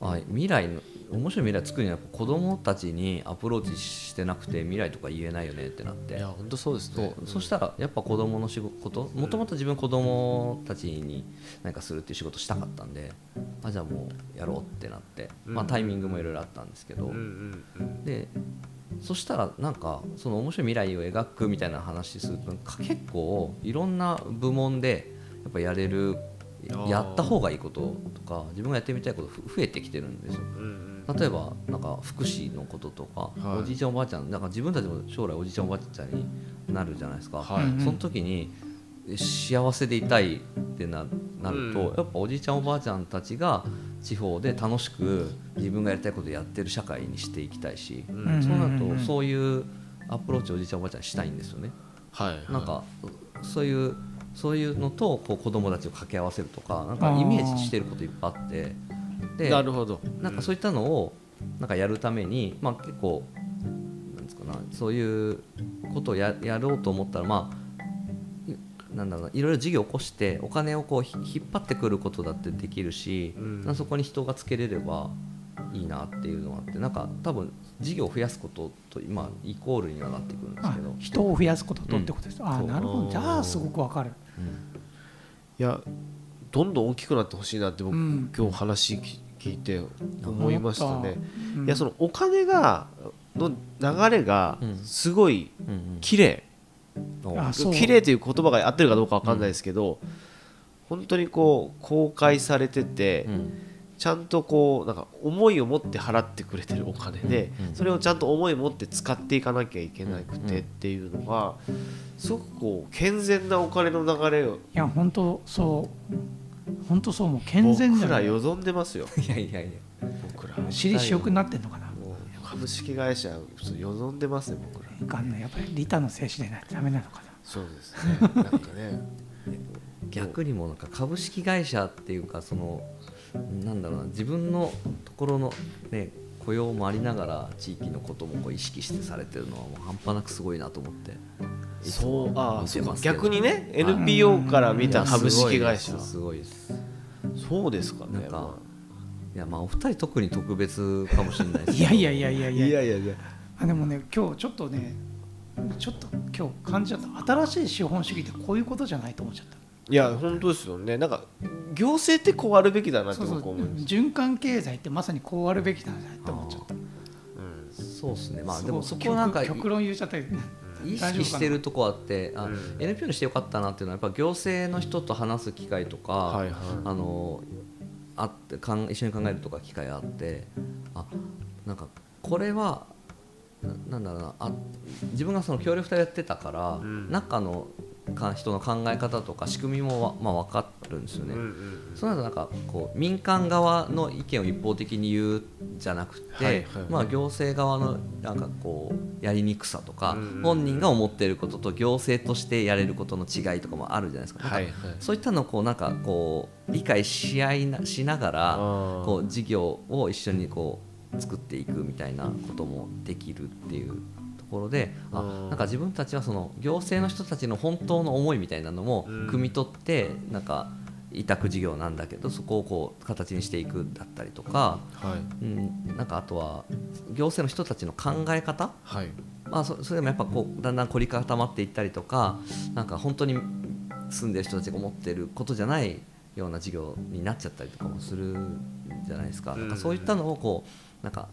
に、あ未来の面白い未来を作るには子供たちにアプローチしてなくて未来とか言えないよねってなって。いや本当そうですそねう。そしたらやっぱ子供の仕事もともと自分子供たちに何かするっていう仕事したかったんであじゃあもうやろうってなって、まあ、タイミングもいろいろあったんですけど、でそしたらなんかその面白い未来を描くみたいな話するとか結構いろんな部門でやっぱやれるやった方がいいこととか自分がやってみたいことふ増えてきてるんですよ。例えばなんか福祉のこととか、はい。おじいちゃんおばあちゃんなんか自分たちも将来おじいちゃんおばあちゃんになるじゃないですか、はい。うんその時にえ幸せでいたいってななると、うんやっぱおじいちゃんおばあちゃんたちが地方で楽しく自分がやりたいことやってる社会にしていきたいし、んそうなるとそういうアプローチをおじいちゃんおばあちゃんにしたいんですよね。はい。なんかそういうそういうのとこう子供たちを掛け合わせるとかなんかイメージしてることいっぱいあって。でなるほど。なんかそういったのをなんかやるために、まあ、結構なんですかなそういうことをややろうと思ったらまあいなんだろうないろいろ事業を起こしてお金をこうひ引っ張ってくることだってできるし、うん。そこに人がつけれればいいなっていうのがあってなんか多分事業を増やすことと今イコールにはなってくるんですあけど。人を増やすこととってことです、あなるほど。じゃあすごくわかるいやどんどん大きくなってほしいなって僕、うん。今日話聞聞いて思いましたね。うん。いやそのお金がの流れがうん。すごいうんうん。綺麗。う。綺麗という言葉が合ってるかどうかわかんないですけど、本当にこう公開されてて、うんちゃんとこうなんか思いを持って払ってくれてるお金で、うんそれをちゃんと思いを持って使っていかなきゃいけなくうんてっていうのがすごくこう健全なお金の流れをいや本当そう。本当そうもう健全じゃない。僕らよぞんでますよ。いやいやいや。僕ら私利私欲になってんのかな。株式会社よぞんでますね僕ら。いかんねやっぱり利他の精神でないとダメなのかな。そうですね。なんかね。逆にもなんか株式会社っていうかそのなんだろうな自分のところの、ね、雇用もありながら地域のこともこう意識してされてるのはもう半端なくすごいなと思ってそうあそう逆にね NPO から見た株式会社。すごいです。そうですかねなんかまいやまあお二人特に特別かもしれないですけど。いやいやいやいやあいや。いやいやいや。あでもね今日ちょっとねちょっと今日感じちゃった。新しい資本主義ってこういうことじゃないと思っちゃったいや本当ですよね。なんか行政ってこうあるべきだなって僕思います循環経済ってまさにこうあるべきなんじゃないと思っちゃった。うん。そうですね。まあでもそこはなんか極極論言っちゃったけど意識してるとこあってあ、うん。NPO にしてよかったなっていうのはやっぱ行政の人と話す機会とか、はいはい。あのあってかん一緒に考えるとか機会があってあなんかこれはななんだろうなあ自分がその協力隊やってたから、ん。中のか人の考え方とか仕組みもわ、まあ、分かるんですよね。そうなるとなんかこう民間側の意見を一方的に言うんじゃなくて、まあ、行政側のなんかこうやりにくさとか、本人が思っていることと行政としてやれることの違いとかもあるじゃないですか。はいはい。そういったのをこうなんかこう理解し合いなしながらこう事業を一緒にこう作っていくみたいなこともできるっていうところであうん。なんか自分たちはその行政の人たちの本当の思いみたいなのもうん。汲み取ってなんか委託事業なんだけどそこをこう形にしていくだったりとか、はい。うん、なんかあとは行政の人たちの考え方？はい。まあ、そそれでもやっぱこうだんだん凝り固まっていったりとかなんか本当に住んでる人たちが思ってることじゃないような事業になっちゃったりとかもするじゃないですか,、うんなんかそういったのをこうなんか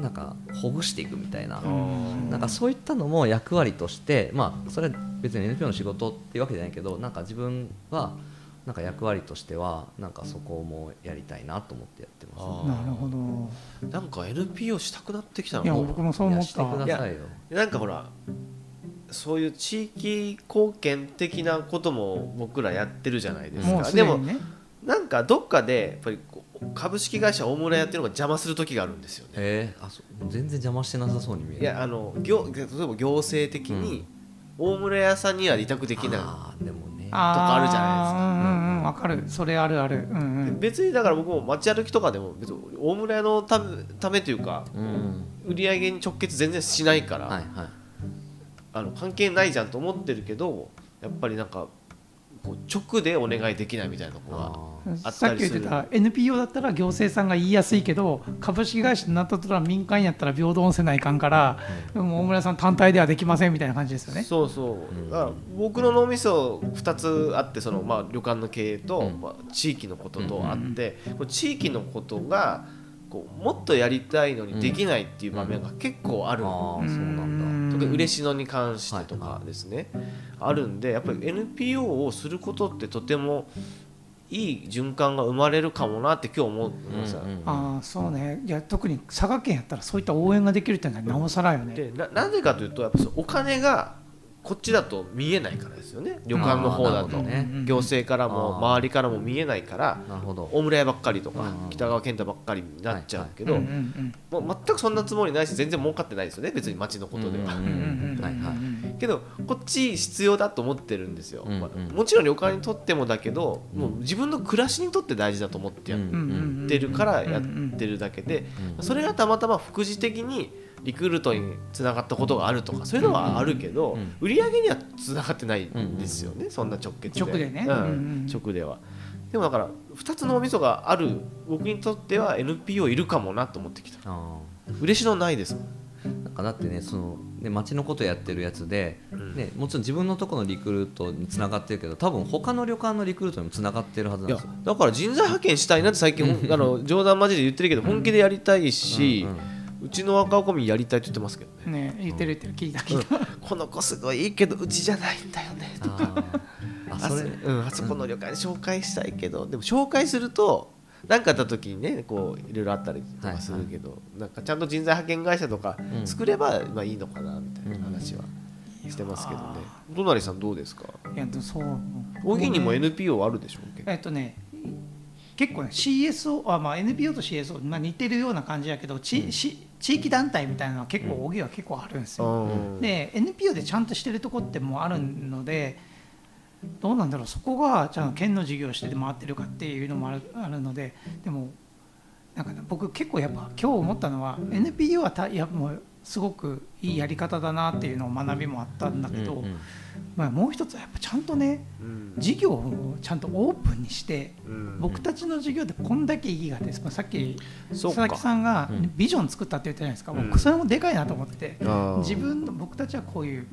なんかほぐしていくみたいな。あなんかそういったのも役割として、まあ、それは別に NPO の仕事っていうわけじゃないけどなんか自分はなんか役割としてはなんかそこもやりたいなと思ってやってます、あー。なるほど。なんか NPO したくなってきたいやの僕もそう思っいやしてくだたさいよ。なんかほらそういう地域貢献的なことも僕らやってるじゃないですもうかでもすでにねなんかどっかでやっぱり株式会社大村屋っていうのが邪魔する時があるんですよね。へえあそ全然邪魔してなさそうに見える。いやあの行例えば行政的に大村屋さんには委託できない、あーでもね。かあるじゃないですか。うんうんわかる。それあるある。うんうん。別にだから僕も街歩きとかでも別に大村屋のためためというかうん。売り上げに直結全然しないから、はいはい。あの関係ないじゃんと思ってるけどやっぱりなんかこう直でお願いできないみたいなとこがああさっき言ってた NPO だったら行政さんが言いやすいけど株式会社になったとら民間やったら平等せないかんから、でも大村さん単体ではできませんみたいな感じですよね。そうそう、ん。だから僕の脳みそ2つあってその、まあ、旅館の経営と、うん。まあ、地域のこととあって、こう地域のことがこうもっとやりたいのにできないっていう場面が結構ある、あーそうなんだ特に嬉野に関してとはかですね、あるんでやっぱり NPO をすることってとてもいい循環が生まれるかもなって今日思ってます、うんうんああそうね。いや特に佐賀県やったらそういった応援ができるっていうのはなおさらよね。でななぜかというとやっぱお金がこっちだと見えないからですよね。旅館の方だと、ね。うん行政からも周りからも見えないから大村屋ばっかりとかうん北川健太ばっかりになっちゃうけど全くそんなつもりないし全然儲かってないですよね別に町のことでは。けどこっち必要だと思ってるんですよ、まあもちろん旅館にとってもだけど、もう自分の暮らしにとって大事だと思ってやってるからやってるだけで、うんそれがたまたま副次的にリクルートにつながったことがあるとかそういうのはあるけど、うん。売り上げにはつながってないんですよね、そんな直結で。直でね。直では。でもだから2つのお味噌がある僕にとっては NPO いるかもなと思ってきた。あ嬉しのないですもん。ーなんかだってねそのね町のことやってるやつで、ね、もちろん自分のところのリクルートにつながってるけど多分他の旅館のリクルートにもつながってるはずなんですよ。だから人材派遣したいなって最近あの冗談交じりで言ってるけど本気でやりたいし、うんうん。うちの若女将やりたいって言ってますけどね、ね言ってる言ってる聞いた聞いた。この子すごいいいけどうちじゃないんだよね。とかあそれ？そうん、あそこの旅館に紹介したいけど、でも紹介すると何かあった時にねこういろいろあったりとかするけど、なんかちゃんと人材派遣会社とかうん。作れば、まあいいのかなみたいな話はしてますけどね、お隣さんどうですか？いやでもそう。大喜にも NPO あるでしょうけどえっとね結構ね CSO あ、まあ、NPO と CSO、まあ、似てるような感じやけどち、し地域団体みたいなのは結構小木は結構あるんですよ、うん。で NPO でちゃんとしてるとこってもうあるのでどうなんだろうそこがちゃんと県の事業して回ってるかっていうのもあるあるのででもなんかね僕結構やっぱ今日思ったのは NPO はたいやもうすごくいいやり方だなっていうのを学びもあったんだけど、うんうんまあ、もう一つはやっぱちゃんとねうん。事業をちゃんとオープンにしてうん。僕たちの事業でこんだけ意義があって、まあ、さっき佐々木さんがうん。ビジョン作ったって言ったじゃないですか、うん。もうそれもでかいなと思って自分の僕たちはこういう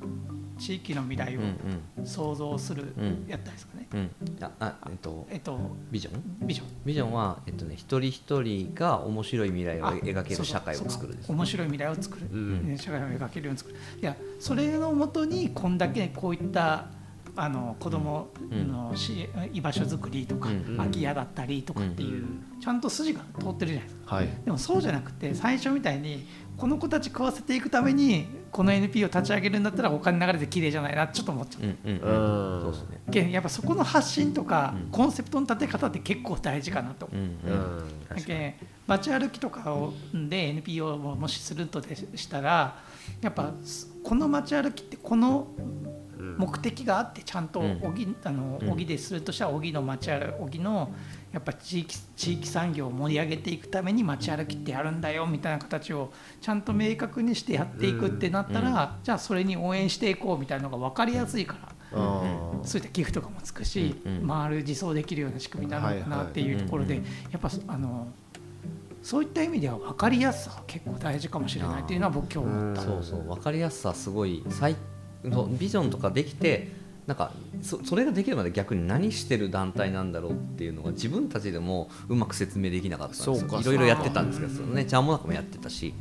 地域の未来をうん想像する、うん。やったんですかね、うん。うんああえっとえっとビジョン？ビジョン。ビジョンは、えっとね、一人一人が面白い未来をあ描ける社会を作る面白い未来を作る、うん。ね社会を描けるように作る。いやそれのもとにこんだけこういったあの子供のし、居場所づくりとか、うん。空き家だったりとかっていう、ちゃんと筋が通ってるじゃないですか。はい。でもそうじゃなくて最初みたいにこの子たち食わせていくためにこの NPO を立ち上げるんだったらお金流れて綺麗じゃないなってちょっと思っちゃう。うんうんうん。そうですね。けやっぱそこの発信とか、うん。コンセプトの立て方って結構大事かなと。思う。うんうん。うん。確かに。だけ街歩きとかをで NPO をもしするとでしたらやっぱこの街歩きってこのうん。目的があってちゃんとうん。小木あのうん。小木でするとしたら小木の街歩小木のやっぱ地域地域産業を盛り上げていくために街歩きってやるんだよみたいな形をちゃんと明確にしてやっていくってなったら、じゃあそれに応援していこうみたいなのが分かりやすいから。あーそういった寄付とかもつくし、うんうん。回る自走できるような仕組みなのかなっていうところで、はいやっぱあのそういった意味では分かりやすさは結構大事かもしれないっていうのは僕今日思った。そうそう。分かりやすさすごい最そうビジョンとかできてなんかそそれができるまで逆に何してる団体なんだろうっていうのが自分たちでもうまく説明できなかったんですいろいろやってたんですけどそのねチャーモナカもやってたし。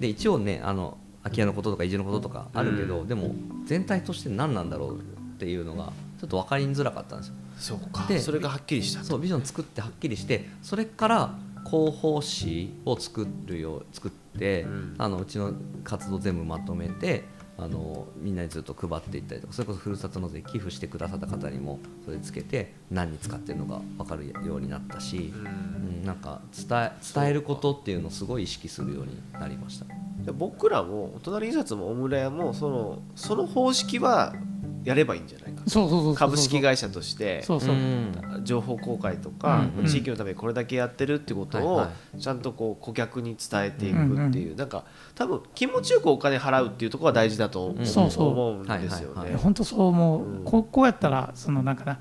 で一応ねあの空き家のこととか移住のこととかあるけど、でも全体として何なんだろうっていうのがちょっと分かりづらかったんですよ。そうか。でそれがはっきりした。そうビジョン作ってはっきりしてそれから広報誌を作るよう作って、うん。あのうちの活動全部まとめてあのみんなにずっと配っていったりとかそれこそふるさと納税寄付してくださった方にもそれつけて何に使ってるのか分かるようになったし、うん、なんか伝え伝えることっていうのをすごい意識するようになりました。で僕らもお隣印刷も小村屋もそのその方式はやればいいんじゃないかそうそうそうそう株式会社としてそうそう、ん。情報公開とか、うん。うん。地域のためにこれだけやってるってことを、ちゃんとこう顧客に伝えていくっていう、なんか多分気持ちよくお金払うっていうところが大事だと思う,、うんそうそう。思うんですよはいはいね。本当そう思う、うん。こうこうやったらそのなんかな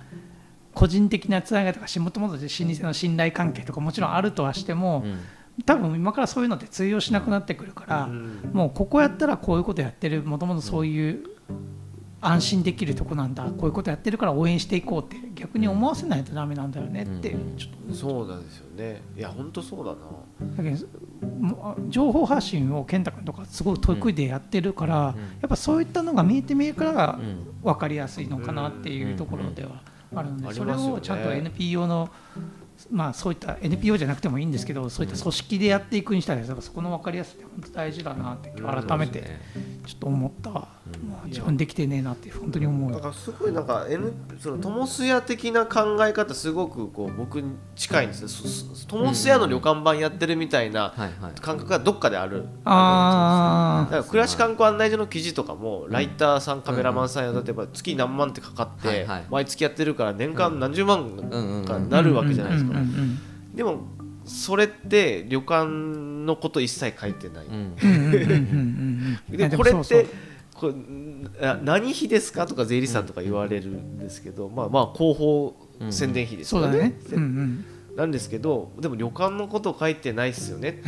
個人的なつながりとかもともと老舗の信頼関係とかもちろんあるとはしても、うん。多分今からそういうのって通用しなくなってくるから、うん。もうここやったらこういうことやってるもともとそういう安心できるとこなんだ。こういうことやってるから応援していこうって。逆に思わせないとダメなんだよねって。うん。ちょっとそうなんですよね。いや本当そうだな。だけど情報発信を健太君とかすごい得意でやってるから、うん。やっぱそういったのが見えて見えるからうん。分かりやすいのかなっていうところではあるので、それをちゃんと NPO のまあそういった NPO じゃなくてもいいんですけどそういった組織でやっていくにしたらそこの分かりやすさって本当大事だなってうん改めてちょっと思った、まあいや自分できてねえなって本当に思うだからすごいなんか、N、そのトモス屋的な考え方すごくこう僕に近いんですね。トモス屋の旅館版やってるみたいな感覚がどっかである。あだから暮らし観光案内所の記事とかもライターさんカメラマンさんや例えば月何万ってかかってはいはい。毎月やってるから年間何十万うんうんかうん。なるわけじゃないですか。うんうん。でもそれって旅館のこと一切書いてない。でこれってこれ何費ですかとか税理士さんとか言われるんですけど、まあまあ広報宣伝費ですよね,、そうだね、うんうん、なんですけどでも旅館のこと書いてないっすよね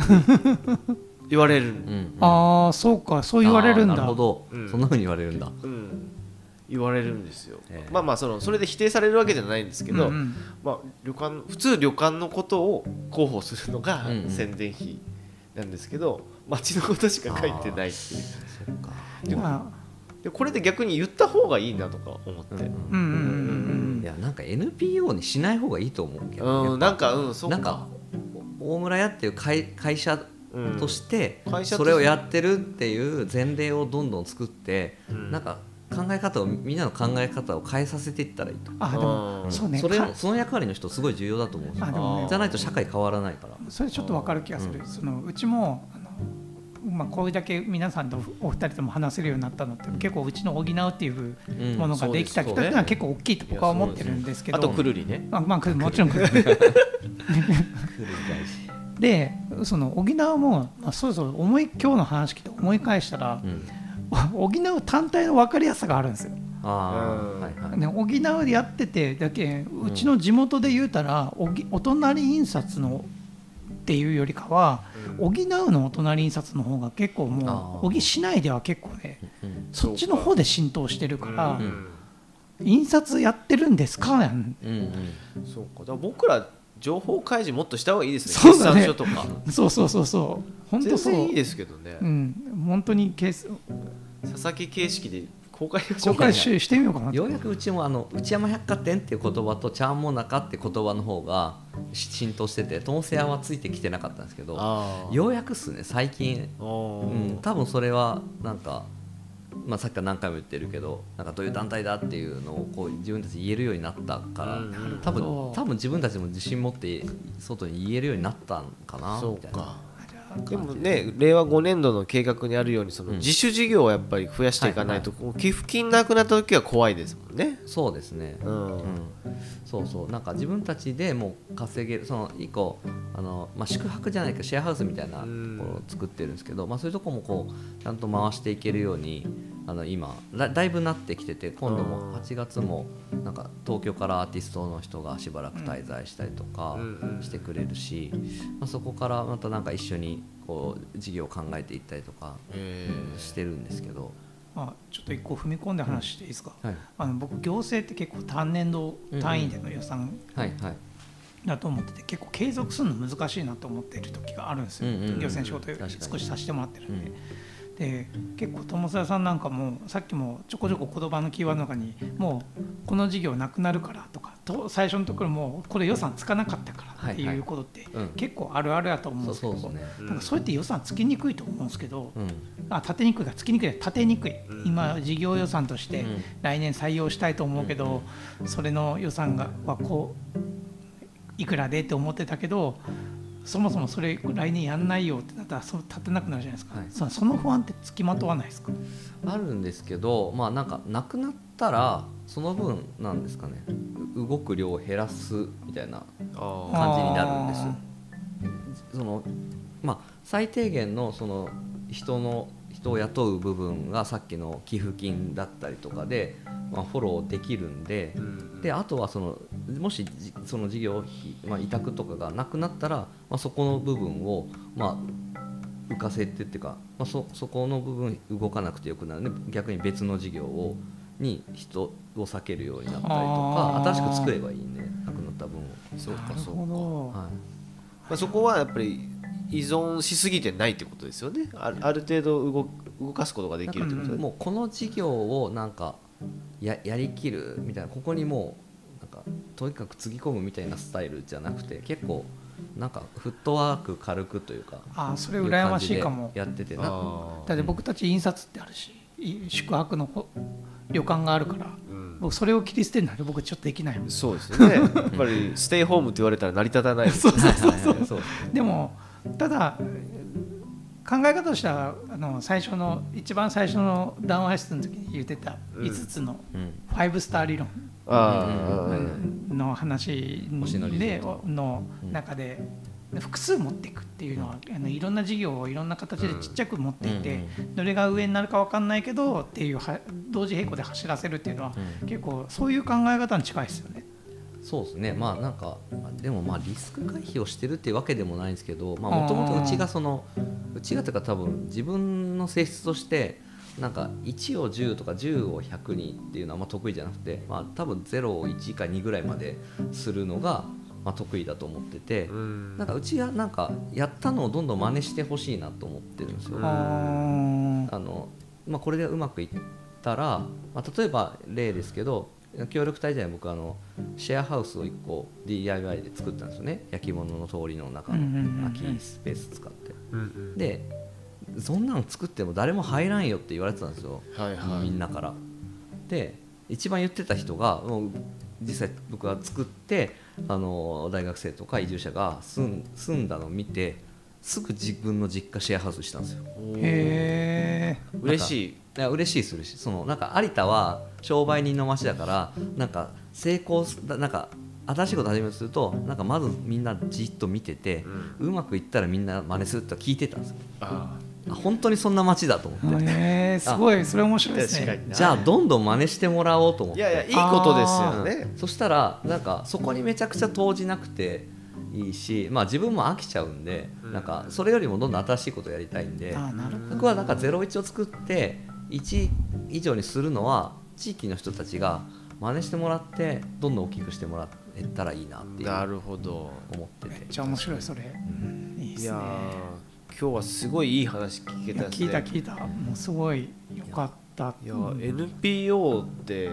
言われる、うんうん。ああそうか。そう言われるんだ。なるほど、うん。そんな風に言われるんだ。うん、言われるんですよ、ええ。まあまあそのそれで否定されるわけじゃないんですけど、うんうんまあ、旅館普通旅館のことを広報するのが宣伝費なんですけど、町のことしか書いてないっていう。でこれで逆に言った方がいいなとか思って、あうんうんうんうん。いやなんか NPO にしない方がいいと思うけど、うん、なんかうんそうかなんか大村屋っていう会会社うん。として会社として。それをやってるっていう前例をどんどん作って、うん。なんか考え方をみんなの考え方を変えさせていったらいいと。あでもうん。そうね。それかその役割の人すごい重要だと思うんですよ。あでもね。じゃないと社会変わらないから。それちょっと分かる気がする、そのうちもあの、まあ、これだけ皆さんとお二人とも話せるようになったのって、結構うちの補うっていううんものができたきっそうですかけが結構大きいと僕は思ってるんですけど。あとくるりね。まあまあくもちろんくるでその補うも、まあ、そろそろ思い今日の話聞いて思い返したらう、ん 補う単体の分かりやすさがあるんですよ。ね、補うでやっててだけうちの地元で言うたら、おぎお隣印刷のっていうよりかは補うのお隣印刷の方が結構もう補市内では結構ねうんそっちの方で浸透してるから、うん印刷やってるんですかうんうん。そうか。だから僕ら情報開示もっとした方がいいですね。そうだね。決算書とか。そうそうそうそう。本当そう。全然いいですけどね、うん。本当にケース佐々木形式で公開公開ししてみようかなとようやくうちもあの内山百貨店っていう言葉とちゃんもなかって言葉の方がし浸透しててともせやはついてきてなかったんですけどようやくっすね最近、あうーん、多分それはなんか、まあ、さっきから何回も言ってるけどなんかどういう団体だっていうのをこう自分たちで言えるようになったから、多分多分自分たちも自信持って外に言えるようになったんかなみたいな。かでもね令和5年度の計画にあるようにそのうん。自主事業をやっぱり増やしていかないと、寄付金なくなった時は怖いですもんね。そうですね、うん。うん、そうそう。なんか自分たちでもう稼げるその一個あの、まあ、宿泊じゃないけどシェアハウスみたいなところを作ってるんですけど、まあ、そういうとこもこうちゃんと回していけるようにあの今だだいぶなってきてて今度も8月もなんか東京からアーティストの人がしばらく滞在したりとかしてくれるし、まあ、そこからまたなんか一緒にこう事業を考えていったりとかえしてるんですけど、まあ、ちょっと一個踏み込んで話していいですか、はい。あの僕行政って結構単年度単位での予算はい。はい。だと思ってて結構継続するの難しいなと思ってる時があるんですよ、うんうんうん行政仕事少しさせてもらってるんで。うんで結構友沢さんなんかもさっきもちょこちょこ言葉のキーワードの中にもうこの事業なくなるからとかと最初のところもこれ予算つかなかったからっていうことってうん。結構あるあるやと思うんですけど、なんかそうやって予算つきにくいと思うんですけど、うん。あ立てにくいがつきにくい立てにくい、今事業予算としてうん。来年採用したいと思うけど、それの予算がはこういくらでって思ってたけどそもそもそれ来年やんないよってなったらそう立てなくなるじゃないですか、はい。そその不安ってつきまとわないですか？あるんですけどまあなんかなくなったらその分なんですかね。う動く量を減らすみたいなあ感じになるんですそのまあ最低限のその人の人を雇う部分がさっきの寄付金だったりとかで、まあ、フォローできるんで、であとはそのもしじその事業費、まあ、委託とかがなくなったら、まあ、そこの部分を、まあ、浮かせてっていうか、まあ、そそこの部分動かなくてよくなるんで逆に別の事業をに人を避けるようになったりとか新しく作ればいいんでなくなった分を。そうかそうか、はい。まあ、そこはやっぱり依存しすぎてないってことですよね。あるある程度動動かすことができるってこと。でもうこの事業をなんかややりきる？みたいな。ここにもうなんかとにかくつぎ込むみたいなスタイルじゃなくて結構なんかフットワーク軽くというかあそれ羨ましいかも。やっててなあだって僕たち印刷ってあるしい宿泊のほ旅館があるから、うん。僕それを切り捨てるなんて僕ちょっとできないそうですよね。やっぱりステイホームって言われたら成り立たない。ですよねはいはいはいそうでもただ考え方としてはあの最初の一番最初の談話室の時に言ってたうん。5つのうん5スター理論。の話での中で複数持っていくっていうのはあのいろんな事業をいろんな形でちっちゃく持っていてうん。どれが上になるか分かんないけどっていうは同時並行で走らせるっていうのはうん。結構そういう考え方に近いですよね。そうですね。まあなんかまあでもまあリスク回避をしてるっていうわけでもないんですけどもともとうちがそのうちがというか多分自分の性質としてなんか1を10とか10を100にっていうのはまあ得意じゃなくて、まあ、多分0を1か2ぐらいまでするのがまあ得意だと思ってて、うん。なんかうちはなんかやったのをどんどん真似してほしいなと思ってるんですよ。あのまあ、これでうまくいったら、まあ、例えば例ですけど協力隊時代僕あのシェアハウスを1個 DIY で作ったんですよね。焼き物の通りの中の空きスペース使って。うんうん。でそんなの作っても誰も入らんよって言われてたんですよ、はいはい。みんなから。で一番言ってた人がもう実際僕が作ってあの大学生とか移住者が住ん住んだのを見てすぐ自分の実家シェアハウスしたんですよ。へえ嬉しい。いや嬉しいです嬉しい。そのなんか有田は商売人の街だからなんか成功すなんか新しいこと始めようとするとなんかまずみんなじっと見てて、うまくいったらみんな真似するって聞いてたんですよ。ああ。本当にそんな街だと思って、へえすごい。それ面白いですね。じゃあどんどん真似してもらおうと思って。いやいやいいことですよね。そしたらなんかそこにめちゃくちゃ投じなくていいし、まあ、自分も飽きちゃうんで、なんかそれよりもどんどん新しいことをやりたいんであーなるほど。僕はなんか01を作って1以上にするのは地域の人たちが真似してもらってどんどん大きくしてもらえたらいいなっていうなるほど。思ってて。めっちゃ面白いそれ。いいですね。いやー今日はすごいいい話聞けいやたね。聞いた聞いた。もうすごいよかった。いや、うん NPO って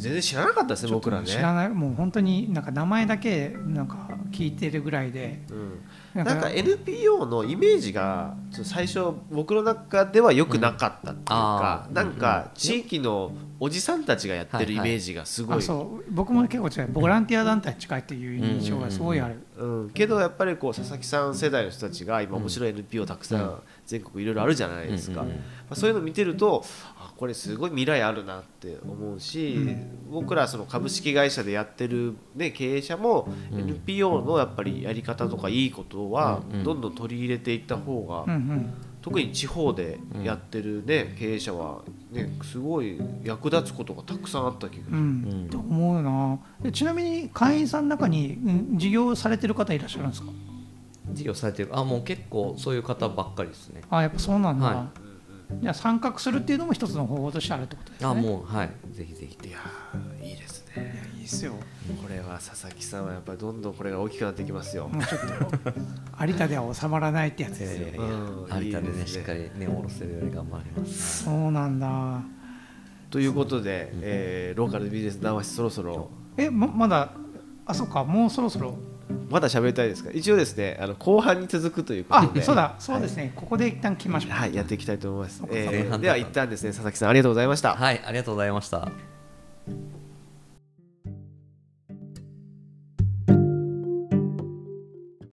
全然知らなかったですね僕らね。知らない。もう本当になんか名前だけなんか聞いてるぐらいで。うん、なんか NPO のイメージが最初僕の中では良くなかったっていうか、うん。なんか地域のおじさんたちがやってるイメージがすごい、あそう。僕も結構近いボランティア団体に近いっていう印象がすごいある、うん、けどやっぱりこう佐々木さん世代の人たちが今面白い NPO たくさうんん全国いろいろあるじゃないですか、まあ、そういうの見てるとあこれすごい未来あるなって思うし、僕らその株式会社でやってる、ね、経営者も NPO のやっぱりやり方とかいいことはどんどん取り入れていった方が、特に地方でやってる、ね経営者は、ね、すごい役立つことがたくさんあった気がす。る。うん。思うな。でちなみに会員さんの中に、うん事業されてる方いらっしゃるんですか？事業されてる。あもう結構そういう方ばっかりですね。あやっぱそうなんだ、はじゃあ参画するっていうのも一つの方法としてあるってことですね。あもうはい。ぜひぜひいやーいいですね。いやいいっすよ。これは佐々木さんはやっぱりどんどんこれが大きくなってきますよ。もうちょっと有田では収まらないってやつですよ、うん有田でいいですねねしっかり根を下ろせるように頑張ります。そうなんだ。ということで、えーローカルビジネス談話室そろそろ。えままだあそっかもうそろそろまだ喋りたいですか？一応ですねあの後半に続くというこあとで。そうだそうですね、ここで一旦来ましょう。はい、やっていきたいと思います、えーでは一旦ですね佐々木さんありがとうございました、はいありがとうございました